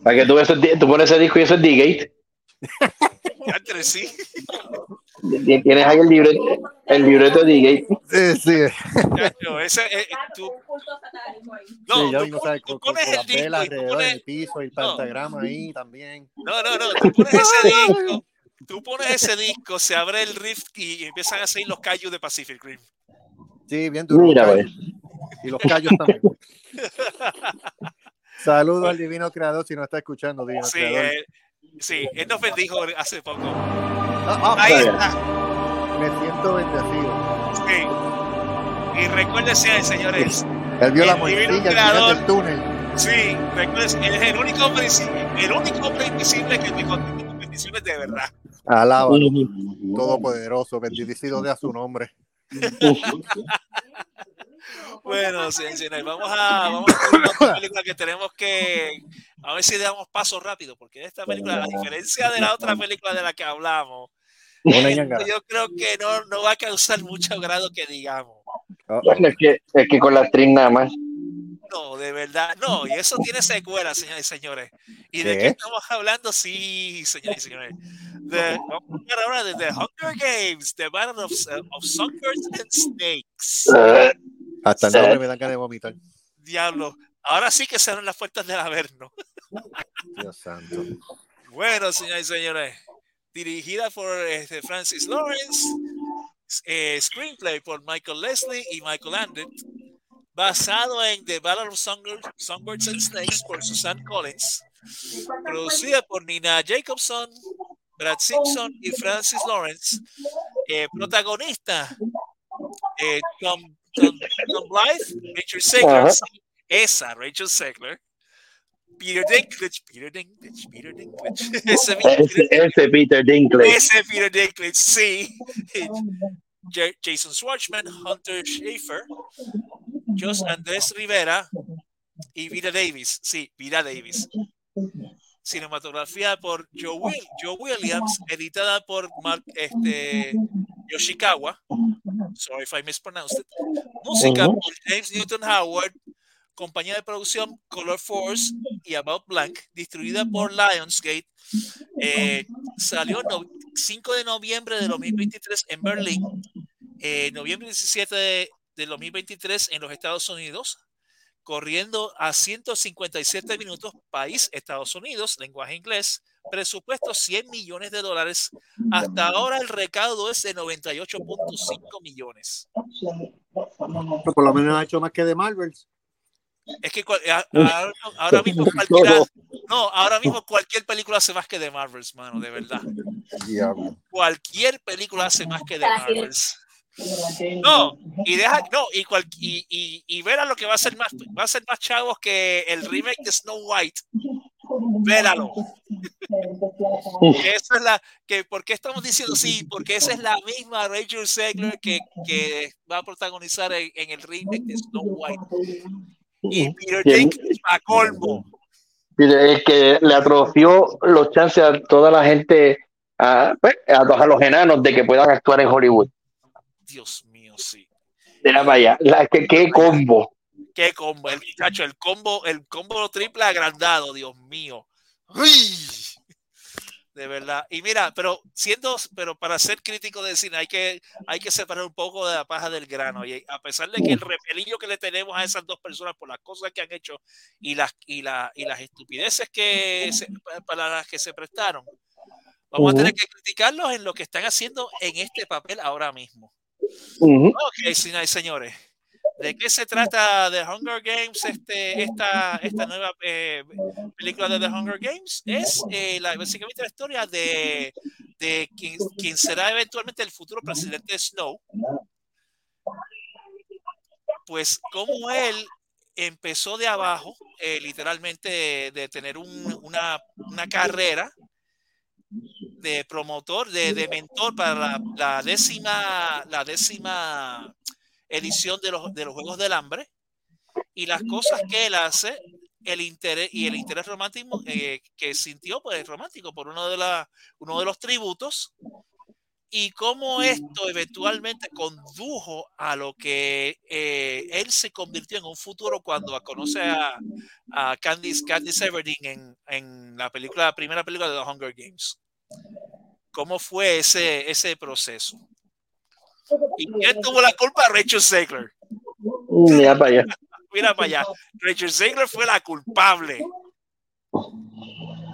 Para que tú, veas ese- tú pones ese disco y eso es D-Gate. Diantre, sí. Tienes ahí el libreto, el libreto de D-Gate. Sí, sí. Chacho, ese, eh, eh, tú, no, sí, tú, sabes, tú pones el disco y tú pones, del piso y el No. pentagrama ahí también. No, no, no. Tú pones ese disco, tú pones ese disco, se abre el rift y empiezan a salir los callos de Pacific Rim. Sí, bien duro. Mira, güey. Y los callos también. Saludos al divino creador si no está escuchando, divino Sí, creador. eh, sí, él nos bendijo hace poco. Ah, ah, Ahí está. me siento bendecido. Sí. Y recuérdense, señores, Él vio la El creador. final del túnel. sí, recuérdense, él es el único hombre invisible, el único hombre invisible que me contesta con bendiciones de verdad. Ujú. todopoderoso, bendecido de a su nombre. Bueno, señores, vamos a, vamos a ver otra película que tenemos que. A ver si damos paso rápido, porque esta película, a diferencia de la otra película de la que hablamos, Una ñangara. yo creo que no, no va a causar mucho grado que digamos. Oh, Bueno, es que, es que con la actriz nada más. No, de verdad, no, y eso tiene secuela, señores y señores. ¿Y de ¿Qué? qué estamos hablando? Sí, señores y señores. De, vamos a hablar ahora de The Hunger Games, The Battle of, of Songbirds and Snakes. Eh, Hasta el Sí. nombre me dan ganas de vomitar. Diablo, ahora sí que serán las puertas del Averno. Dios santo. Bueno, señores y señores, dirigida por este, Francis Lawrence, eh, screenplay por Michael Leslie y Michael Landon, basado en The Battle of Songbirds, Songbirds and Snakes por Susan Collins, producida por Nina Jacobson, Brad Simpson y Francis Lawrence, eh, protagonista eh, Tom, Tom, Tom Blythe, Richard Segler, esa Rachel Segler, Peter Dinklage, Peter Dinklage, Peter Dinklage, ese Peter ese Peter Dinklage. ese Peter Dinklage, sí. Ja- Jason Schwartzman, Hunter Schaefer, Jos Andrés Rivera y Vida Davis. Sí, Vida Davis. Cinematografía por Joe, Will- Joe Williams, editada por Mark este, Yoshikawa. Sorry if I mispronounced it. Música Ujú. por James Newton Howard. Compañía de producción Color Force y About Blank, distribuida por Lionsgate. Eh, salió no- 5 de noviembre de 2023 en Berlín, eh, noviembre 17 de, de 2023 en los Estados Unidos, corriendo a 157 minutos, país Estados Unidos, lenguaje inglés, presupuesto 100 millones de dólares. Hasta ahora el recaudo es de 98.5 millones. Pero por lo menos ha hecho más que de Marvel. Es que a- ahora, ahora mismo cualquiera, no, ahora mismo cualquier película hace más que de Marvels, mano, de verdad. Cualquier película hace más que de Marvels. No, y deja, no, y, cual, y, y, y ver a lo que va a ser más, va a ser más chavos que el remake de Snow White. Véralo. Que esa es la, que, ¿Por qué estamos diciendo sí? Porque esa es la misma Rachel Zegler que, que va a protagonizar en, en el remake de Snow White. Y Peter. Dinklage a colmo. El que le atrofió los chances a toda la gente, a, pues, a, los- enanos, de que puedan actuar en Hollywood. Dios mío, sí. Mira para allá. La, que, qué combo. Qué combo, el muchacho, el combo, el combo triple agrandado, Dios mío. ¡Uy! De verdad. Y mira, pero siendo, pero para ser crítico de cine hay que, hay que separar un poco de la paja del grano. Y a pesar de que el repelillo que le tenemos a esas dos personas por las cosas que han hecho y las, y la, y las estupideces que se- para las que se prestaron, vamos a tener que criticarlos en lo que están haciendo en este papel ahora mismo. Ujú. Ok, señoras y señores. ¿De qué se trata The Hunger Games? Este, esta, esta nueva eh, película de The Hunger Games es eh, la, básicamente la historia de, de quien, quien será eventualmente el futuro presidente Snow. Pues como él empezó de abajo, eh, literalmente de, de tener un- una, una carrera de promotor, de, de mentor para la, la décima, la décima edición de los, de los Juegos del Hambre y las cosas que él hace, el interés y el interés romántico eh, que sintió pues romántico por uno de, la, uno de los tributos y cómo esto eventualmente condujo a lo que eh, él se convirtió en un futuro cuando conoce a, a Candice, Candice Everdeen en, en la película, la primera película de The Hunger Games. ¿Cómo fue ese, ese proceso? ¿Y quién tuvo la culpa? Rachel Zegler. Mira para allá. Mira para allá. Rachel Zegler fue la culpable.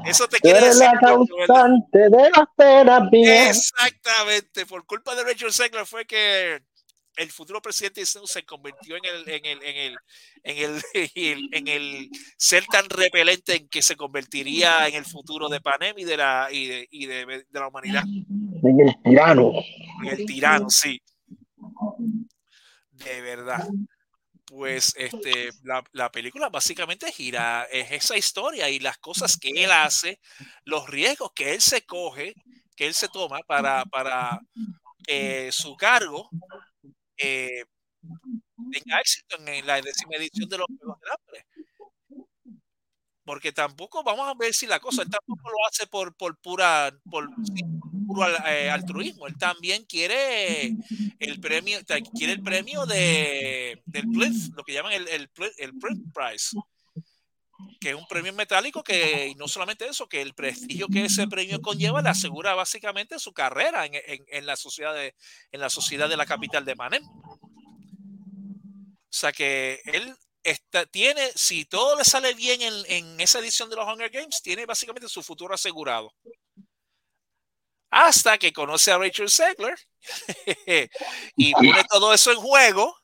Eso te quiere decir. la causante de las mías. Exactamente. Por culpa de Rachel Zegler fue que el futuro presidente de Snow se convirtió en el, en el, en el, en el, en el ser tan repelente en que se convertiría en el futuro de Panem y de la, y de, y de, de la humanidad. En el tirano. En el tirano, sí. De verdad. Pues este, la, la película básicamente gira, es esa historia y las cosas que él hace, los riesgos que él se coge, que él se toma para, para eh, su cargo, eh, tenga éxito en la décima edición de los Juegos Hambre. Porque tampoco vamos a ver si la cosa, él tampoco lo hace por, por pura, por, puro eh, altruismo. Él también quiere el premio, quiere el premio de, del lo que llaman el, el, el Print Prize que es un premio metálico que, y no solamente eso, que el prestigio que ese premio conlleva le asegura básicamente su carrera en, en, en la, sociedad de, en la sociedad de la capital de Manem. O sea que él está, tiene, si todo le sale bien en, en, esa edición de los Hunger Games, tiene básicamente su futuro asegurado. Hasta que conoce a Rachel Segler y pone todo eso en juego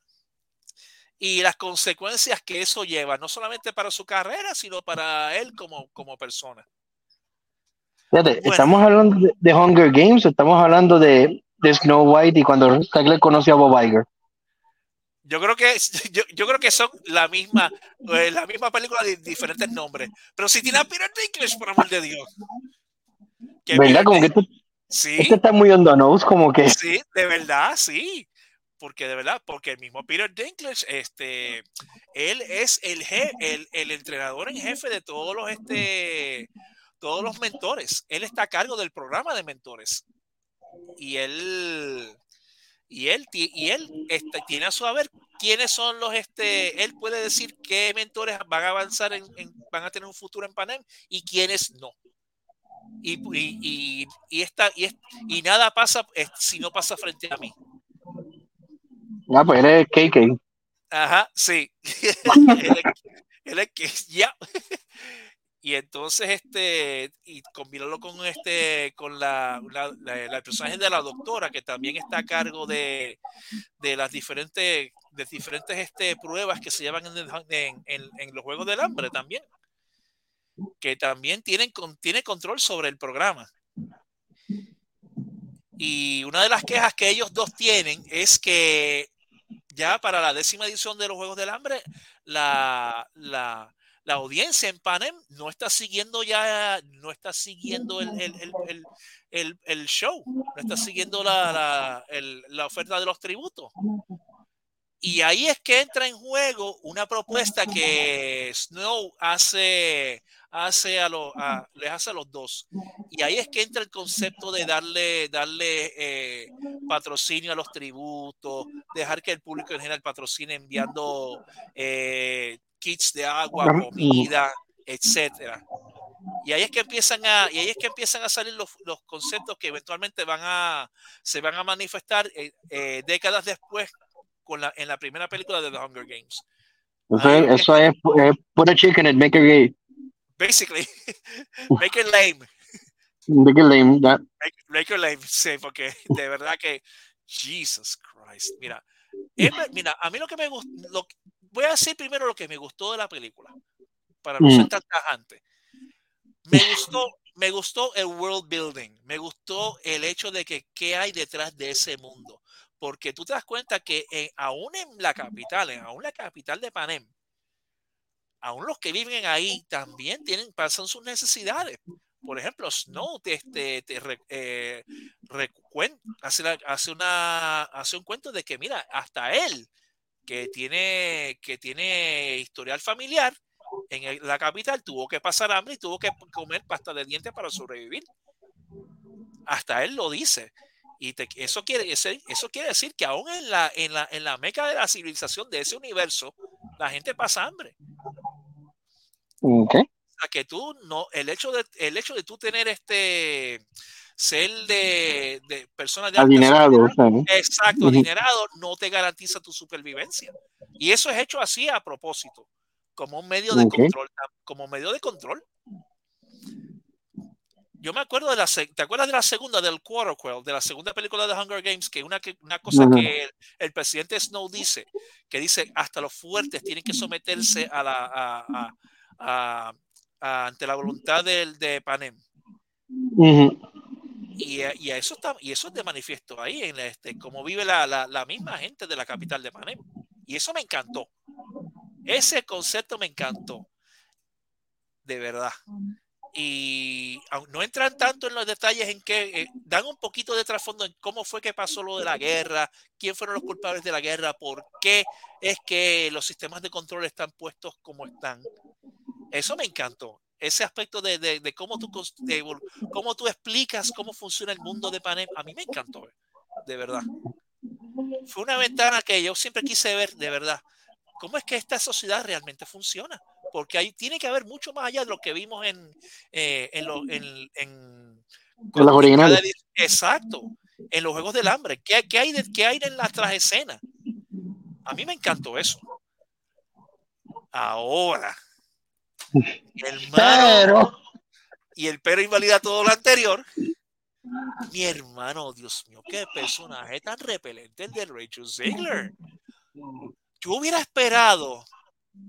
y las consecuencias que eso lleva, no solamente para su carrera, sino para él como, como persona. Fíjate, bueno. ¿estamos hablando de, de, Hunger Games o estamos hablando de, de Snow White y cuando Sackler conoció a Bob Iger? Yo creo que yo, yo, creo que son la misma eh, la misma película de diferentes nombres, pero si tiene a Peter Dinklage por amor de Dios. Que ¿Verdad? Como que esto, sí. este está muy on the nose, como que. Sí, de verdad, sí porque de verdad, porque el mismo Peter Dinklage, este, él es el, el, el, entrenador en jefe de todos los, este, todos los mentores. Él está a cargo del programa de mentores. Y él, y él, y él este, tiene a su haber quiénes son los, este, él puede decir qué mentores van a avanzar, en, en van a tener un futuro en Panem y quiénes no. Y, y, y, y, esta, y, y nada pasa si no pasa frente a mí. Ah, pues él es KK. Ajá, sí. él, es que ya. Y entonces, este, y combinarlo con este, con la, la, la, personaje de la doctora, que también está a cargo de, de las diferentes, de diferentes este, pruebas que se llevan en, en, en, los Juegos del Hambre también. Que también tienen, tiene control sobre el programa. Y una de las quejas que ellos dos tienen es que ya para la décima edición de los Juegos del Hambre, la, la, audiencia en Panem no está siguiendo ya, no está siguiendo el, el, el, el, el show, no está siguiendo la, la, la, oferta de los tributos. Y ahí es que entra en juego una propuesta que Snow hace, hace a, lo, a, les hace a los dos. Y ahí es que entra el concepto de darle, darle eh, patrocinio a los tributos, dejar que el público en general patrocine enviando eh, kits de agua, comida, etcétera. Y ahí es que empiezan a, y ahí es que empiezan a salir los, los conceptos que eventualmente van a, se van a manifestar eh, eh, décadas después con la, en la primera película de The Hunger Games. Ahí eso es, es put a chicken and make it gay. Basically, make it lame. Make it lame, yeah. make, make it lame, sí, porque de verdad que, Jesus Christ, mira, mira, a mí lo que me gustó, lo, voy a decir primero lo que me gustó de la película, para no mm. ser tan tajante. Me gustó, me gustó el world building, me gustó el hecho de que qué hay detrás de ese mundo, porque tú te das cuenta que aún en la capital, en aún la capital de Panem, aún los que viven ahí también tienen, pasan sus necesidades. Por ejemplo, Snow te, eh, hace, hace, un cuento de que, mira, hasta él, que tiene, que tiene historial familiar, en la capital tuvo que pasar hambre y tuvo que comer pasta de dientes para sobrevivir. Hasta él lo dice. Y te, eso, quiere decir, eso quiere decir que aún en la, en, la, en la meca de la civilización de ese universo, la gente pasa hambre. Okay. O sea, que tú no, el hecho de, el hecho de tú tener este ser de, de personas de adinerado, exacto, adinerado, no te garantiza tu supervivencia. Y eso es hecho así a propósito, como un medio de okay. control, como medio de control. Yo me acuerdo de la, ¿te acuerdas de la segunda del Quarterquell, de la segunda película de Hunger Games, que una, una cosa que el, el, presidente Snow dice, que dice hasta los fuertes tienen que someterse a la, a, a, a, ante la voluntad del, de Panem. Uh -huh. y, y, eso está, y eso es de manifiesto ahí, en este, cómo vive la, la, la, misma gente de la capital de Panem. Y eso me encantó. Ese concepto me encantó. De verdad. Y no entran tanto en los detalles en que eh, dan un poquito de trasfondo en cómo fue que pasó lo de la guerra, quién fueron los culpables de la guerra, por qué es que los sistemas de control están puestos como están. Eso me encantó. Ese aspecto de, de- de cómo, tú, de cómo tú explicas cómo funciona el mundo de Panem, a mí me encantó, eh, de verdad. Fue una ventana que yo siempre quise ver, de verdad. ¿Cómo es que esta sociedad realmente funciona? Porque ahí tiene que haber mucho más allá de lo que vimos en, eh, en, lo- en- en- En los originales. Exacto. En los Juegos del Hambre. ¿Qué, qué hay, de, qué hay en la escena? A mí me encantó eso. Ahora, hermano, Pero, y el pero invalida todo lo anterior. Mi hermano, Dios mío, qué personaje tan repelente el de Rachel Ziegler. Yo hubiera esperado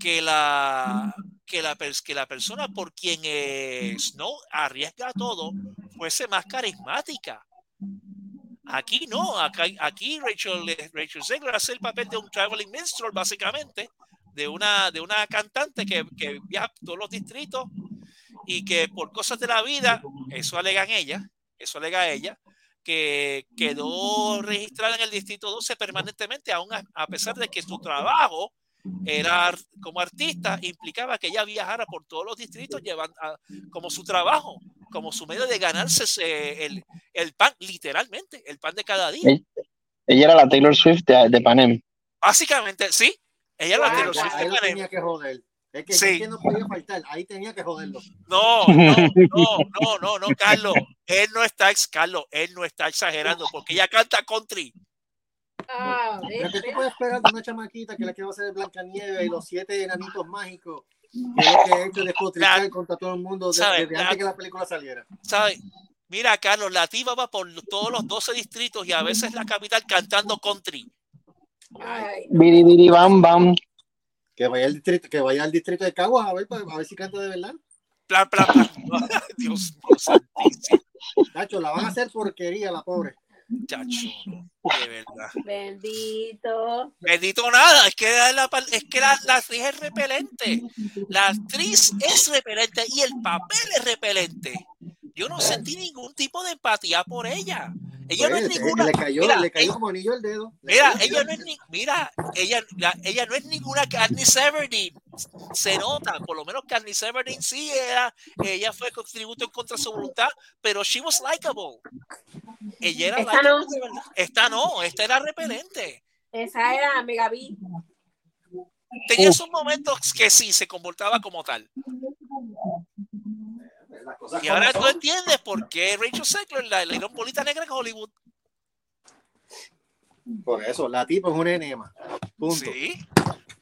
que la, que la, que la persona por quien eh, Snow arriesga todo fuese más carismática. Aquí no, acá- aquí Rachel, Rachel Ziegler hace el papel de un traveling minstrel, básicamente, de una, de una cantante que, que viaja a todos los distritos y que por cosas de la vida, eso alegan ella, eso alega ella, que quedó registrada en el distrito 12 permanentemente, aún a, a pesar de que su trabajo era como artista, implicaba que ella viajara por todos los distritos llevando a- como su trabajo, como su medio de ganarse ese- el, el pan, literalmente, el pan de cada día. Ella era la Taylor Swift de, de Panem. Básicamente, sí, ella la Ah, Taylor ya, Swift de Panem. tenía que joder. Es que, Sí. es que no podía faltar, ahí tenía que joderlo. No, no, no, no, no, no, Carlos. Él no está, ex Carlos, él no está exagerando porque ella canta country. Ah, Pero tú puedes esperar de una chamaquita que la que va a ser Blancanieves y los siete enanitos mágicos, que es lo que hecho despotricar contra todo el mundo de- ¿sabe? desde La- antes que la película saliera. ¿Sabes? Mira, Carlos, la tipa va por todos los 12 distritos y a veces la capital cantando country. Ay, Biri, biri, bam, bam. Que vaya al distrito, que vaya al distrito de Caguas a ver, a ver si canta de verdad. Plan, plan, plan. Dios mío, santísimo, Nacho, la van a hacer porquería la pobre. Chacho. De verdad. bendito. Bendito nada, es que la, es que la, la actriz es repelente. La actriz es repelente y el papel es repelente. Yo no sentí ningún tipo de empatía por ella. Ella no es Pues, ninguna. le cayó, mira, le cayó ella- como anillo el dedo. Mira, ella no es ni, mira, ella, la- ella no es ninguna Katniss Everdeen. Se nota, por lo menos Katniss Everdeen sí era, ella fue con tributo en contra de su voluntad, pero she was likable. Ella era Esta no. de verdad. Esta no, esta era repelente. Esa era Megaví. Tenía esos momentos que sí se comportaba como tal. Las cosas Y ahora tú entiendes por qué Rachel Zegler, la, la bolita negra en Hollywood. Por eso, la tipa es una enema. Punto. Sí.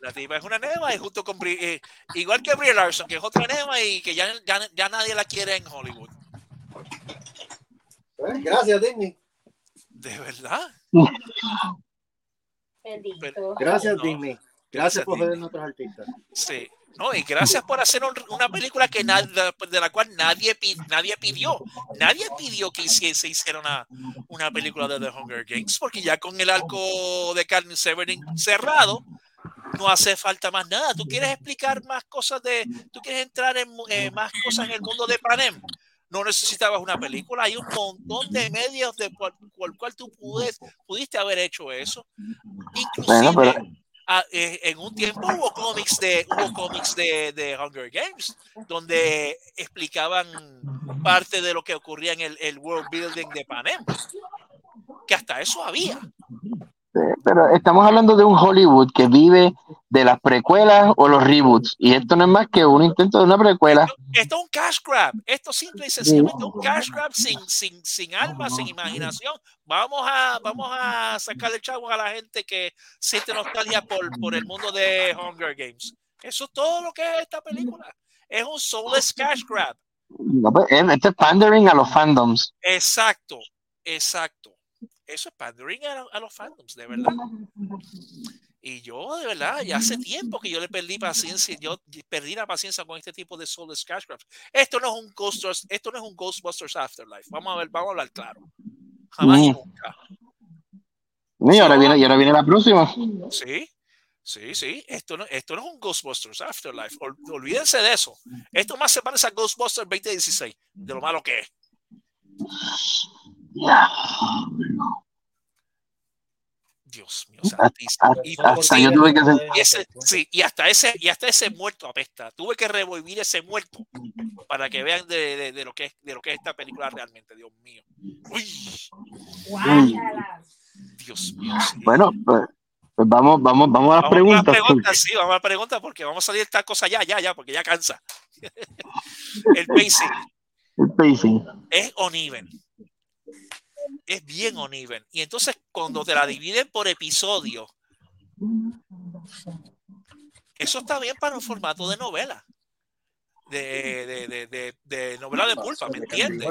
La tipa es una neva y junto con Brie- eh, igual que Brie Larson, que es otra neva y que ya, ya, ya nadie la quiere en Hollywood. Eh, Gracias, Disney. De verdad. Bendito. Gracias, No. Disney. Gracias, Gracias por a Disney. nuestros artistas. Sí. No, y gracias por hacer un- una película que na- de, la cual nadie, nadie pidió. Nadie pidió que hiciese, se hiciera una, una película de The Hunger Games, porque ya con el arco de Carmen Severin cerrado, no hace falta más nada. ¿Tú quieres explicar más cosas de, tú quieres entrar en eh, más cosas en el mundo de Panem? No necesitabas una película, hay un montón de medios de por, por cual tú pudes, pudiste haber hecho eso. Inclusive, Bueno, pero- ah, eh, en un tiempo hubo cómics de hubo cómics de, de Hunger Games donde explicaban parte de lo que ocurría en el, el world building de Panem que hasta eso había. Pero estamos hablando de un Hollywood que vive de las precuelas o los reboots. Y esto no es más que un intento de una precuela. esto es un cash grab esto simple y sencillamente un cash grab sin, sin, sin alma sin imaginación vamos a vamos a sacarle chavos a la gente que siente nostalgia por, por el mundo de Hunger Games eso es todo lo que es esta película es un soulless cash grab No, pues, Esto es pandering a los fandoms. Exacto, exacto. Eso es pandering a, a los fandoms, de verdad. Y yo, de verdad, ya hace tiempo que yo le perdí paciencia, yo perdí la paciencia con este tipo de soulless cash grabs. Esto no es un Ghostbusters, esto no es un Ghostbusters Afterlife. Vamos a ver, vamos a hablar claro. Jamás y nunca. Y ahora viene, y ahora viene la próxima. ¿Sí? Sí, sí, esto no, esto no es un Ghostbusters Afterlife. Ol- olvídense de eso. Esto más se parece a Ghostbusters 2016, de lo malo que es. Dios mío, santísimo. Y, Hasta sí, yo tuve que hacer. y ese- sí, y hasta ese, y hasta ese muerto apesta. Tuve que revivir ese muerto para que vean de, de- de lo que es, de lo que es esta película realmente, Dios mío. Uy, Guácala. Dios mío. sí. Bueno, pues, pues vamos, vamos, vamos a las Vamos preguntas. a las preguntas, sí, vamos a las preguntas porque vamos a salir esta cosa ya, ya, ya, porque ya cansa. El pacing El pacing. es uneven. Es bien uneven. Y entonces cuando te la dividen por episodio, eso está bien para un formato de novela. De, de, de, de- novela de pulpa, ¿me entiendes?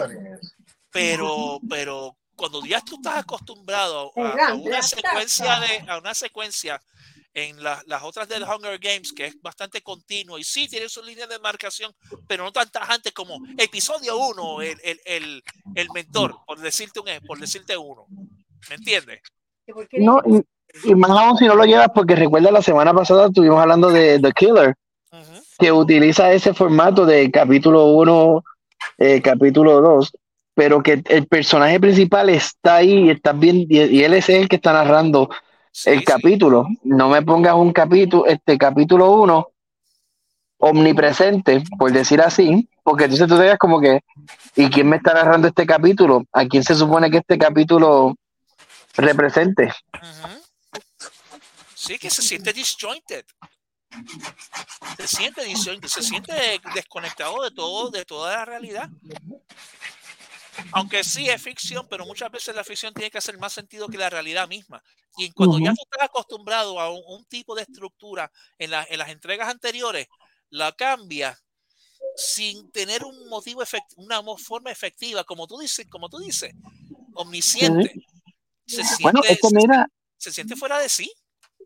Pero, pero cuando ya tú estás acostumbrado a, a una secuencia de, a una secuencia en la- las otras de The Hunger Games, que es bastante continua, y sí tiene su línea de marcación, pero no tan tajante como episodio 1, el, el, el, el mentor, por decirte un e- por decirte uno. ¿Me entiendes? ¿Por qué No, y, y más aún si no lo llevas, porque recuerda la semana pasada estuvimos hablando de The Killer, Ujú. que utiliza ese formato de capítulo 1, capítulo 2, pero que el personaje principal está ahí y está bien, y, y él es el que está narrando Sí, el sí. capítulo. No me pongas un capítulo, este capítulo 1 omnipresente, por decir así, porque entonces tú te digas como que, ¿y quién me está narrando este capítulo? ¿A quién se supone que este capítulo represente? Sí, que se siente disjointed. Se siente disjointed, se siente desconectado de todo, de toda la realidad. Aunque sí es ficción, pero muchas veces la ficción tiene que hacer más sentido que la realidad misma. Y cuando ya Ujú. tú estás acostumbrado a un, un tipo de estructura en, la- en las entregas anteriores, la cambia sin tener un motivo efect- una forma efectiva, como tú dices, como tú dices, omnisciente. Se Bueno, siente- es que se- mira, se siente fuera de sí.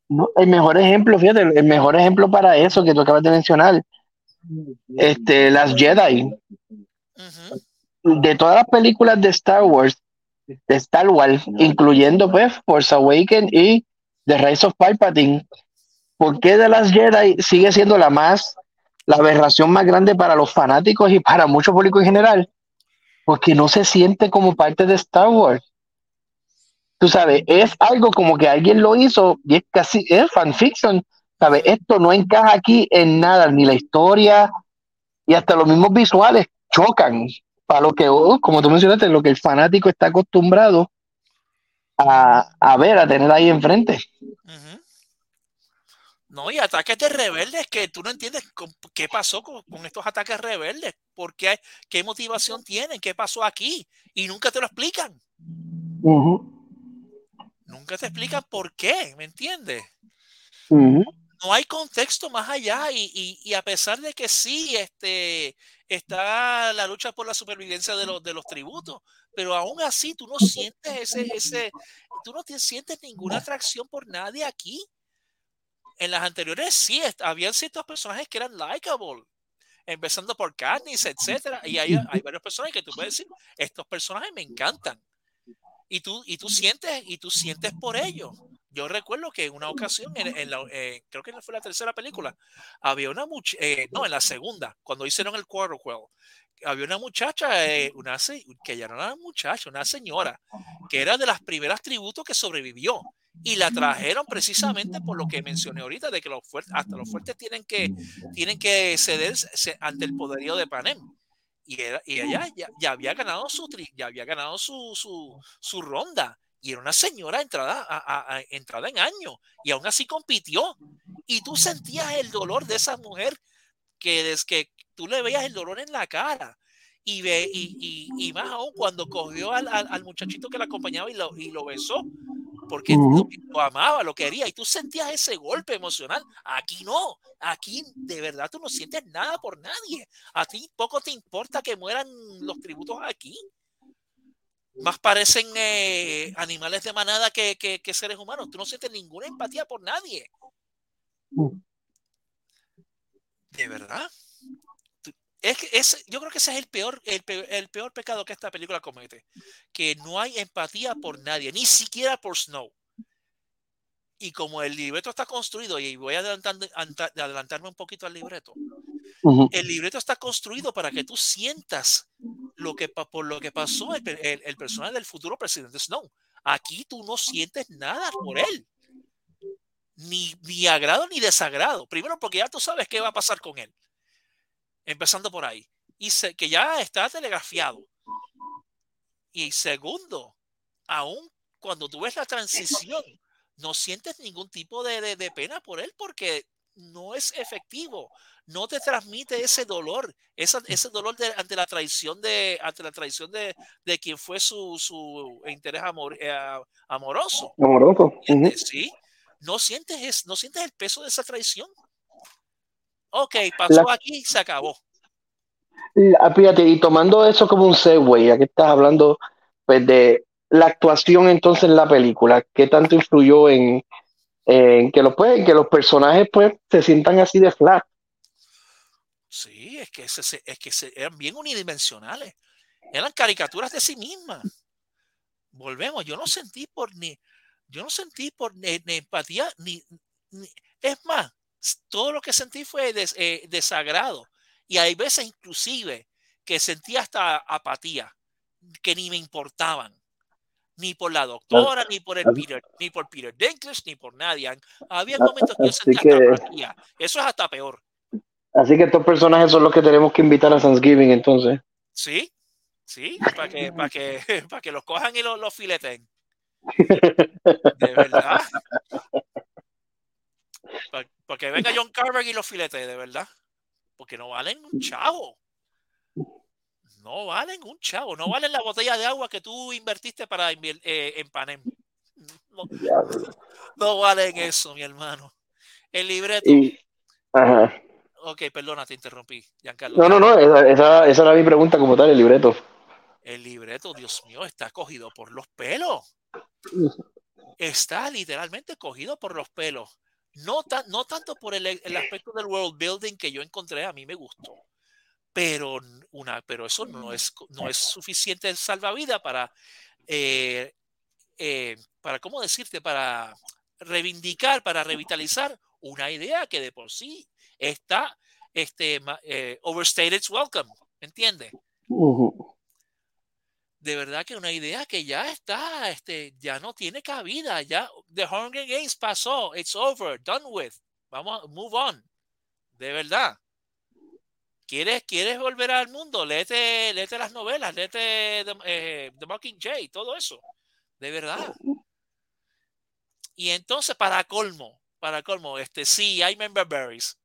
no, el mejor ejemplo, fíjate, el mejor ejemplo para eso que tú acabas de mencionar, este, las Jedi, Ujú. De todas las películas de Star Wars, de Star Wars, incluyendo pues Force Awakens y The Rise of Palpatine, ¿por qué de las Jedi sigue siendo la más, la aberración más grande para los fanáticos y para mucho público en general? Porque no se siente como parte de Star Wars. Tú sabes, es algo como que alguien lo hizo y es casi, es fanfiction. ¿Sabes? Esto no encaja aquí en nada, ni la historia y hasta los mismos visuales chocan para lo que, oh, como tú mencionaste, lo que el fanático está acostumbrado a, a ver, a tener ahí enfrente. No, y ataques de rebeldes que tú no entiendes con- qué pasó con, con estos ataques rebeldes, por qué, qué motivación tienen, qué pasó aquí, y nunca te lo explican, nunca te explican por qué, ¿me entiendes? ujú. No hay contexto más allá, y, y- y a pesar de que sí, este, está la lucha por la supervivencia de los, de los tributos, pero aún así tú no sientes ese, ese, tú no te sientes ninguna atracción por nadie aquí. En las anteriores sí, habían ciertos personajes que eran likable, empezando por Katniss, etcétera, y hay, hay varios personajes que tú puedes decir, estos personajes me encantan. Y tú, y tú sientes, y tú sientes por ellos. Yo recuerdo que en una ocasión, en, en la- eh, creo que fue la tercera película, había una muchacha, no, en la segunda, cuando hicieron el Quarterquell, había una muchacha, eh, una, que ya no era una muchacha, una señora, que era de las primeras tributos que sobrevivió. Y la trajeron precisamente por lo que mencioné ahorita, de que los fuertes, hasta los fuertes tienen que, tienen que ceder ante el poderío de Panem. Y, era- y ella ya, ya había ganado su tri- ya había ganado su, su, su ronda. Y era una señora entrada, a, a- a- entrada en año. Y aún así compitió. Y tú sentías el dolor de esa mujer que desde que tú le veías el dolor en la cara. Y, ve, y, y, y más aún cuando cogió al, al, al muchachito que la acompañaba y lo, y lo besó, porque Ujú. lo, lo amaba, lo quería, y tú sentías ese golpe emocional. Aquí no, aquí de verdad tú no sientes nada por nadie. A ti poco te importa que mueran los tributos aquí. Más parecen eh, animales de manada que, que, que seres humanos. Tú no sientes ninguna empatía por nadie. De verdad. Es que es, yo creo que ese es el peor, el peor, el peor pecado que esta película comete. Que no hay empatía por nadie, ni siquiera por Snow. Y como el libreto está construido, y voy a adelantando- anta- adelantarme un poquito al libreto, el libreto está construido para que tú sientas lo que, por lo que pasó el, pe- el, el personaje del futuro presidente Snow. Aquí tú no sientes nada por él. Ni, ni agrado ni desagrado. Primero porque ya tú sabes qué va a pasar con él. Empezando por ahí. Y se- que ya está telegrafiado. Y segundo, aún cuando tú ves la transición, no sientes ningún tipo de- de pena por él porque no es efectivo, no te transmite ese dolor, esa- ese dolor de- ante la traición de, ante la traición de, de quien fue su, su interés amor- eh, amoroso. Amoroso. ¿Sí? No sientes, es- no sientes el peso de esa traición. Ok, pasó La- aquí, se acabó. La- fíjate, y tomando eso como un segue, ya que estás hablando pues, de la actuación entonces en la película, ¿qué tanto influyó en, en que, los, que los personajes pues, se sientan así de flat? Sí, es que, se- es que se- eran bien unidimensionales. Eran caricaturas de sí mismas. Volvemos, yo no sentí por ni, yo no sentí por ni, ni empatía, ni, ni- es más, todo lo que sentí fue des- eh, desagrado. Y hay veces inclusive que sentí hasta apatía, que ni me importaban. Ni por la doctora, ni por el Peter, ni por Peter Dinklage, ni por nadie. Había Ah, momentos que yo sentía que-. Eso es hasta peor. Así que estos personajes son los que tenemos que invitar a Thanksgiving entonces. Sí, sí, para que, para que, para que los cojan y los, los fileten. De verdad. Para que venga John Carver y los filete, de verdad. Porque no valen un chavo. No valen un chavo. No valen la botella de agua que tú invertiste para eh, en Panem. No, no valen eso, mi hermano. El libreto. Y, ajá. Ok, perdona, te interrumpí, Giancarlo. No, no, no, esa, esa, esa era mi pregunta como tal, el libreto. El libreto, Dios mío, está cogido por los pelos. Está literalmente cogido por los pelos. No, tan- no tanto por el, el aspecto del world building que yo encontré, a mí me gustó. Pero, una, pero eso no es, no es suficiente salvavidas para, eh, eh, para, ¿cómo decirte? Para reivindicar, para revitalizar una idea que de por sí está este, eh, overstated welcome. ¿Entiendes? De verdad que una idea que ya está, este, ya no tiene cabida, ya The Hunger Games pasó, it's over, done with, vamos, move on, de verdad. ¿Quieres, quieres volver al mundo? Léete, léete las novelas, léete The, eh, The Mockingjay, todo eso, de verdad. Y entonces, para colmo, para colmo, este, sí, hay member berries.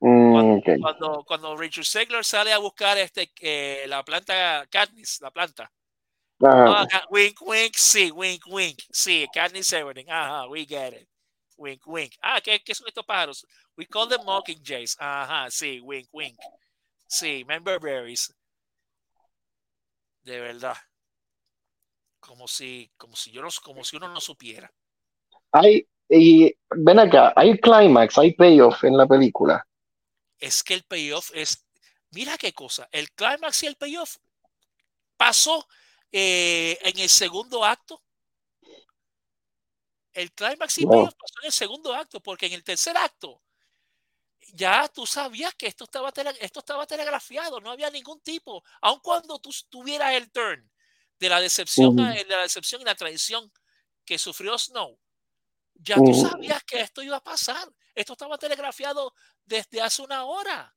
Mm. Cuando, cuando Richard Segler sale a buscar este, eh, la planta Katniss, la planta, Ajá. Ah, wink, wink, sí, wink, wink, sí, Katniss Everdeen, ajá, we get it. Wink, wink. Ah, ¿qué, qué son estos pájaros? We call them mockingjays. Ajá, sí, wink, wink. Sí, member berries. De verdad. Como si, como si yo no, como si uno no supiera. Hay, y ven acá, hay climax, hay payoff en la película. Es que el payoff es, mira qué cosa, el climax y el payoff pasó eh, en el segundo acto. El climax y Wow. pasó en el segundo acto, porque en el tercer acto ya tú sabías que esto estaba, tele- esto estaba telegrafiado, no había ningún tipo, aun cuando tú tuvieras el turn de la decepción, a- de la decepción y la traición que sufrió Snow, ya tú sabías que esto iba a pasar. Esto estaba telegrafiado desde hace una hora.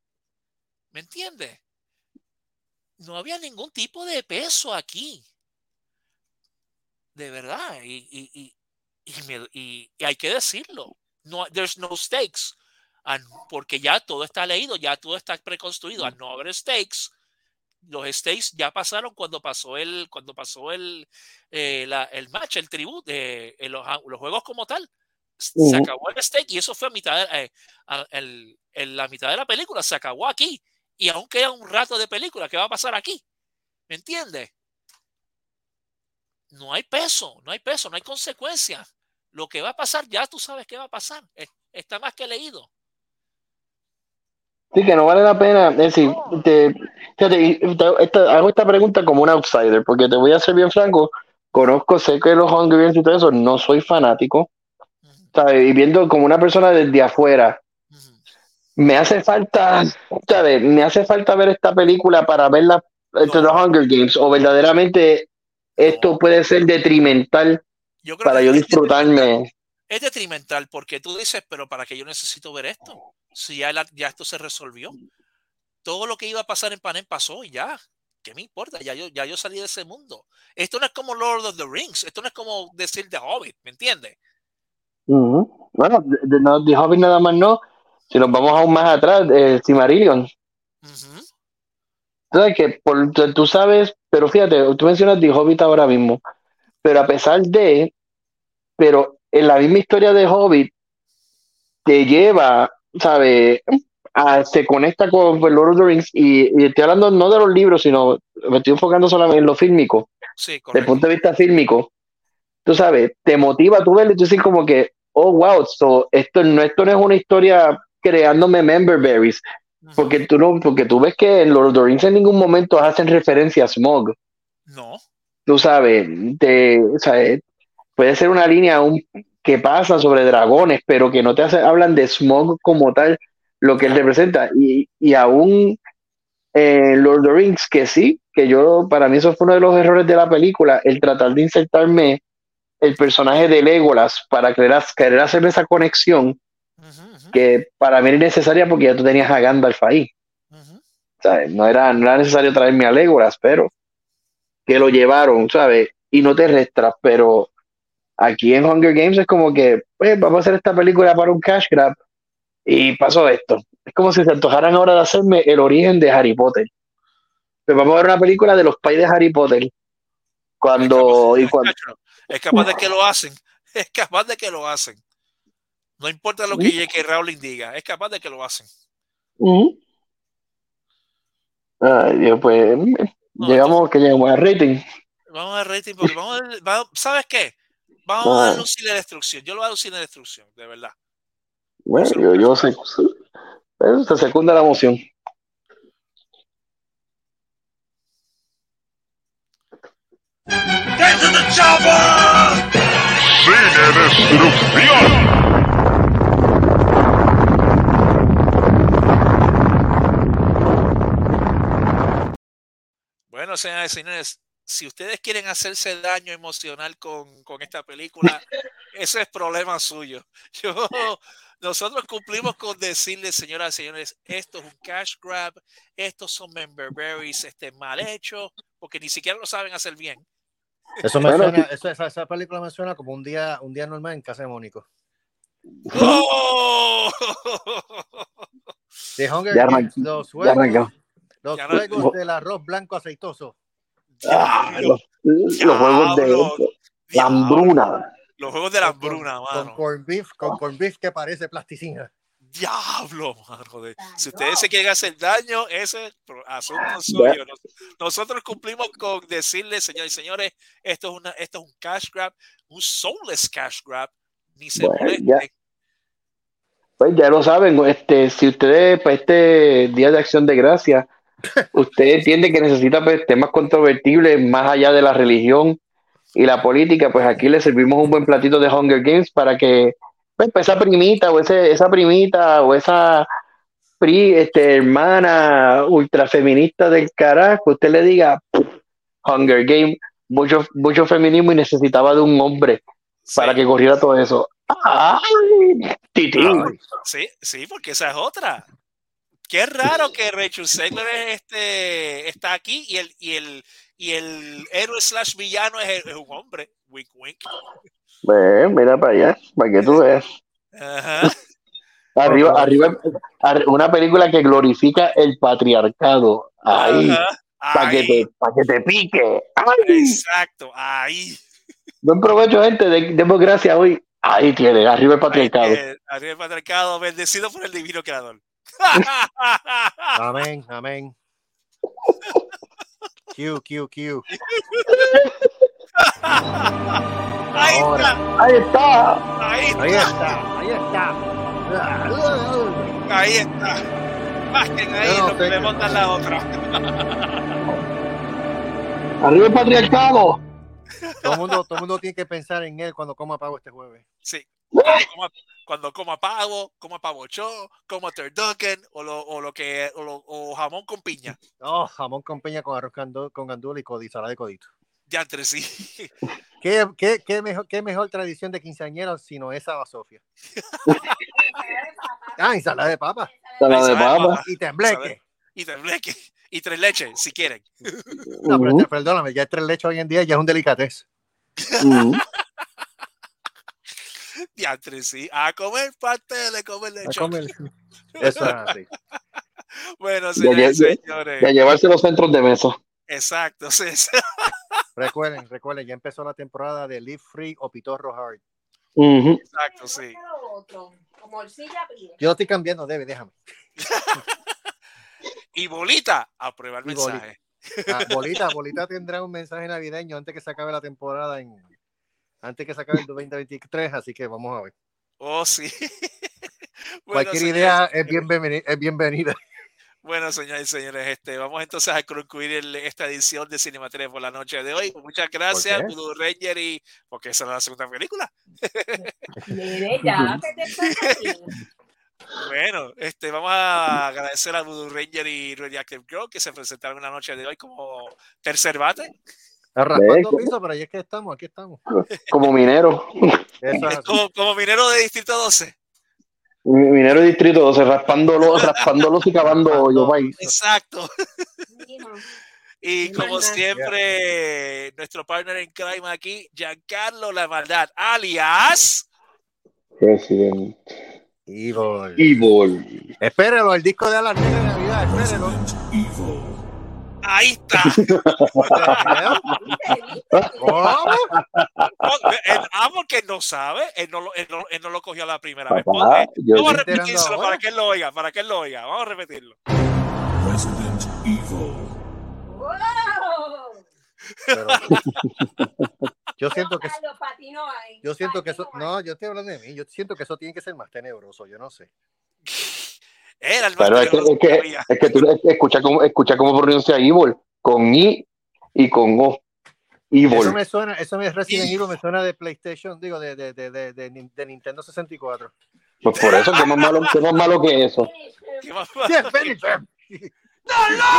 ¿Me entiendes? No había ningún tipo de peso aquí. De verdad. Y, y- y- y me- y- y hay que decirlo. No, there's no stakes. And- porque ya todo está leído, ya todo está preconstruido. Al no haber stakes, los stakes ya pasaron cuando pasó el, cuando pasó el, eh, la- el match, el tributo, eh, los, los juegos como tal. Se acabó el stake y eso fue a mitad de, eh, a- el- en la mitad de la película. Se acabó aquí. Y aún queda un rato de película. ¿Qué va a pasar aquí? ¿Me entiendes? No hay peso, no hay peso, no hay consecuencia. Lo que va a pasar, ya tú sabes qué va a pasar. Es- Está más que leído. Sí, que no vale la pena. Es decir, te, te- esta- hago esta pregunta como un outsider, porque te voy a ser bien franco. Conozco, sé que los Hunger Games y todo eso, no soy fanático, Ujú. ¿sabes? Y viendo como una persona desde afuera, Ujú. me hace falta, ¿sabes? Me hace falta ver esta película para verla entre No. los Hunger Games o verdaderamente esto puede ser detrimental Yo creo para que yo disfrutarme. Es detrimental porque tú dices, pero ¿para qué yo necesito ver esto? Si ya, la- ya esto se resolvió. Todo lo que iba a pasar en Panem pasó y ya. ¿Qué me importa? Ya yo, ya yo salí de ese mundo. Esto no es como Lord of the Rings. Esto no es como decir The Hobbit, ¿me entiendes? Ujú. Bueno, de, de- no, The Hobbit nada más no. Si nos vamos aún más atrás, eh, Silmarillion. Ujú. Entonces, que por, tú- tú sabes, pero fíjate, tú mencionas The Hobbit ahora mismo, pero a pesar de, pero en la misma historia de Hobbit te lleva, ¿sabes? A, se conecta con Lord of the Rings y, y estoy hablando no de los libros, sino me estoy enfocando solamente en lo fílmico, Sí, desde el correcto. punto de vista fílmico. Tú sabes, te motiva tú verlo y tú dices como que, oh, wow, so, esto, no, esto no es una historia creándome member berries, porque tú, no, porque tú ves que en Lord of the Rings en ningún momento hacen referencia a Smog No. Tú sabes, te, o sea, eh, puede ser una línea un- que pasa sobre dragones, pero que no te hace, hablan de Smog como tal, lo que él representa. Y, y aún en Lord of the Rings, que sí, que yo, para mí eso fue uno de los errores de la película, el tratar de insertarme el personaje de Legolas para querer, querer hacer esa conexión que para mí era innecesaria porque ya tú tenías a Gandalf ahí. ujú. ¿sabes? No era, no era necesario traerme a Legolas, pero que lo llevaron, ¿sabes? Y no te restras, pero aquí en Hunger Games es como que, pues, vamos a hacer esta película para un cash grab y pasó esto. Es como si se antojaran ahora de hacerme el origen de Harry Potter. Pues vamos a ver una película de los pais de Harry Potter. Cuando, y Es cuando, capaz, es capaz de que lo hacen. Es capaz de que lo hacen. No importa lo que J.K. Rowling diga, es capaz de que lo hacen. Ujú. Ay, Dios, pues, No, llegamos, que llegamos al rating. Vamos a rating porque vamos a ver- va- ¿sabes qué? Vamos a darle un cine de destrucción. Yo lo voy a dar un cine de destrucción, de verdad. Bueno, yo, yo sé, eso se secunda la moción. Cine Destrucción. Bueno, señoras y señores, si ustedes quieren hacerse daño emocional con, con esta película, ese es problema suyo. Yo, nosotros cumplimos con decirles, señoras y señores, esto es un cash grab, estos son member berries este, mal hechos, porque ni siquiera lo saben hacer bien. Eso me Bueno, suena, eso- esa, esa película me suena como un día, un día normal en casa de Mónico. ¡Oh! The Hunger Games, los juegos. Los Ya no- juegos del arroz blanco aceitoso. Ah, los, los juegos de la hambruna. Los juegos de la Con- hambruna, Con corn beef, con corn beef que parece plasticina. Diablo, mano. de- Si ustedes se quieren hacer daño, ese es asunto Ya. suyo. Nos- Nosotros cumplimos con decirles, señores y señores, esto es, una, esto es un cash grab, un soulless cash grab. Ni se Bueno, molesten. Pues ya lo saben, este, si ustedes para este Día de Acción de Gracia, usted entiende que necesita pues, temas controvertibles más allá de la religión y la política, pues aquí le servimos un buen platito de Hunger Games para que pues, esa primita o ese, esa primita o esa pri, este, hermana ultrafeminista del carajo, usted le diga Hunger Games, mucho, mucho feminismo y necesitaba de un hombre para que corriera todo eso. ¡Ay! Sí, sí, porque esa es otra. Qué raro que Rachel Segler es este, está aquí y el, y el, y el héroe slash villano es, es un hombre. Wink, wink. Ve, mira para allá, para que tú veas. Ajá. Arriba, arriba, arri- una película que glorifica el patriarcado. Ahí, para que, Ahí, te, pa' que te pique. Ay, exacto, ahí. buen provecho, gente. de- Demos gracias hoy. Ahí tiene, arriba el Ahí patriarcado. Arriba el patriarcado, bendecido por el divino creador. Amén, amén. Q, Q, Q. Ahí está, Ahí está. ahí Ahí está, está, ahí está. ahí está. Bajen ahí, no lo que le montan la otra. Arriba el patriarcado. Todo el mundo, todo mundo tiene que pensar en él cuando coma pavo este jueves. Sí, Cuando coma, cuando coma pavo, coma pavo cho, coma turducken o lo, o lo que o, lo- o jamón con piña. Oh, jamón con peña con arroz con gandula y codizada de codito. Ya entre sí. ¿Qué, qué, qué mejor, ¿Qué mejor tradición de quinceañero sino esa basofia? Ah, ensalada de papa Ensalada de papa. y tembleque. Y tres leche, y tres leches, si quieren. No, pero perdóname, ya tres leches hoy en día ya es un delicatez. entre sí. A comer pasteles, comer A lechón. comer. Eso es así. Bueno, señores a llevarse los centros de mesa. Exacto. sí. Recuerden, recuerden, ya empezó la temporada de Live Free o Pitorro Hard. Ujú. Exacto, sí. Como. Yo estoy cambiando, debe, déjame. Y bolita, aprueba el Y bolita. mensaje. Ah, Bolita, Bolita tendrá un mensaje navideño antes que se acabe la temporada en antes que se acabe el 2023, así que vamos a ver. Oh, sí. Bueno, Cualquier señores, idea es, bienveni- es bienvenida. Bueno, señores y señores, este, vamos entonces a concluir el- esta edición de Cinemateria por la noche de hoy. Muchas gracias? Voodoo Ranger, y porque esa es la segunda película. Mire, ya. Bueno, este, vamos a agradecer a Voodoo Ranger y Radioactive Girl que se presentaron en la noche de hoy como tercer bate. Raspando piso, pero ahí es que estamos, aquí estamos. Como minero. Eso es así. Como, como minero de Distrito 12. Minero de distrito 12, raspándolo, raspándolos y cavando hoyo país. Exacto. Y como siempre, nuestro partner en crime aquí, Giancarlo La Maldad, alias. Presidente. Evil. Evil. Espérelo, el disco de Alan Negra de Navidad, espérelo. Ahí está. Oh, él- ah, porque él no sabe, él no, lo, él, no, él no lo cogió la primera vez. Papá, yo- Vamos a repetírselo para que él lo oiga, para que él lo oiga. Vamos a repetirlo. ¡Wow! Pero- yo siento que yo siento que eso no, yo estoy hablando de mí, yo siento que eso tiene que ser más tenebroso, yo no sé. Era el Pero es que, es que, es que tú es que escucha cómo, escucha cómo pronuncia Evil. Con I y con O. Eso Evil. me suena, eso me Resident Evil me suena de PlayStation, digo de de, de, de, de, Nin- de Nintendo 64. Pues por eso, ¿qué más malo, qué más malo que eso? ¿Qué más? Yes, Benny,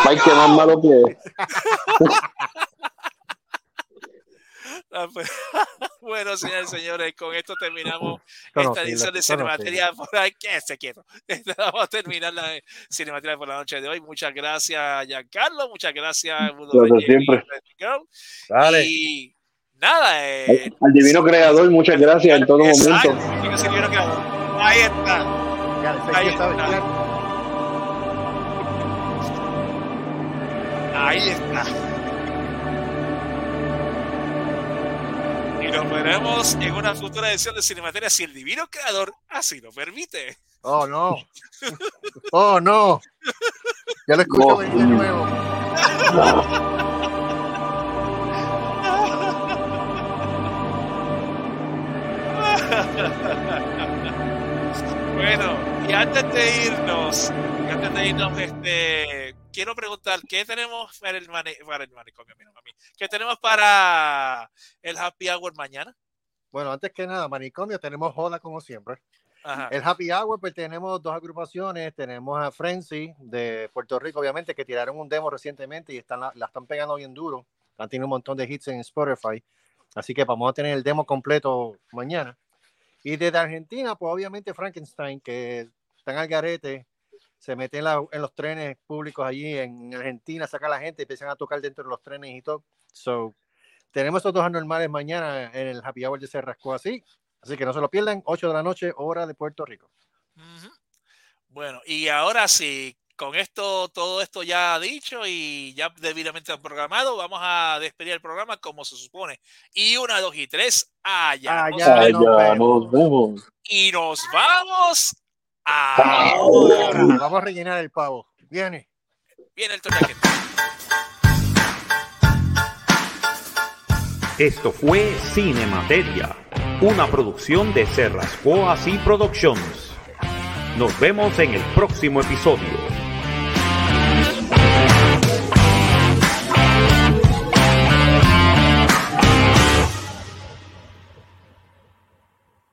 Ay, qué más malo que eso. Bueno, señores señores, con esto terminamos esta edición de Cinemateria por. Quédese quieto. Vamos a terminar la Cinemateria por la noche de hoy. Muchas gracias, Giancarlo. Muchas gracias, y siempre. Dale. Y nada, eh, Al divino creador, muchas gracias en todo exacto, momento. Ahí está. Ahí está. Ahí está. Y nos veremos en una futura edición de Cinemateria si el divino creador así lo permite. Oh, no. Oh, no. Ya lo escucho No. de nuevo. Bueno, y antes de irnos, y antes de irnos, este, quiero preguntar, ¿qué tenemos para el, para el manicomio? mira, mami? ¿Qué tenemos para el happy hour mañana? Bueno, antes que nada, manicomio, tenemos joda como siempre. Ajá. El Happy Hour, pues tenemos dos agrupaciones. Tenemos a Frenzy de Puerto Rico, obviamente, que tiraron un demo recientemente y están, la, la están pegando bien duro. Han tenido un montón de hits en Spotify. Así que vamos a tener el demo completo mañana. Y desde Argentina, pues obviamente Frankenstein, que están al garete, se meten en, la- en los trenes públicos allí en Argentina, saca a la gente, empiezan a tocar dentro de los trenes y todo. So, tenemos estos dos anormales mañana en el Happy Hour de Se Rascó Así. Así que no se lo pierdan, 8 de la noche, hora de Puerto Rico. Ujú. Bueno, y ahora sí, con esto, todo esto ya dicho y ya debidamente programado, vamos a despedir el programa como se supone. Y una, dos y tres, allá. Allá. nos Ay, vemos. nos vemos. Y nos vamos. Ahora. Vamos a rellenar el pavo. Viene. Viene el toque. Esto fue Cinemateria, una producción de Serrasco Así Productions. Nos vemos en el próximo episodio.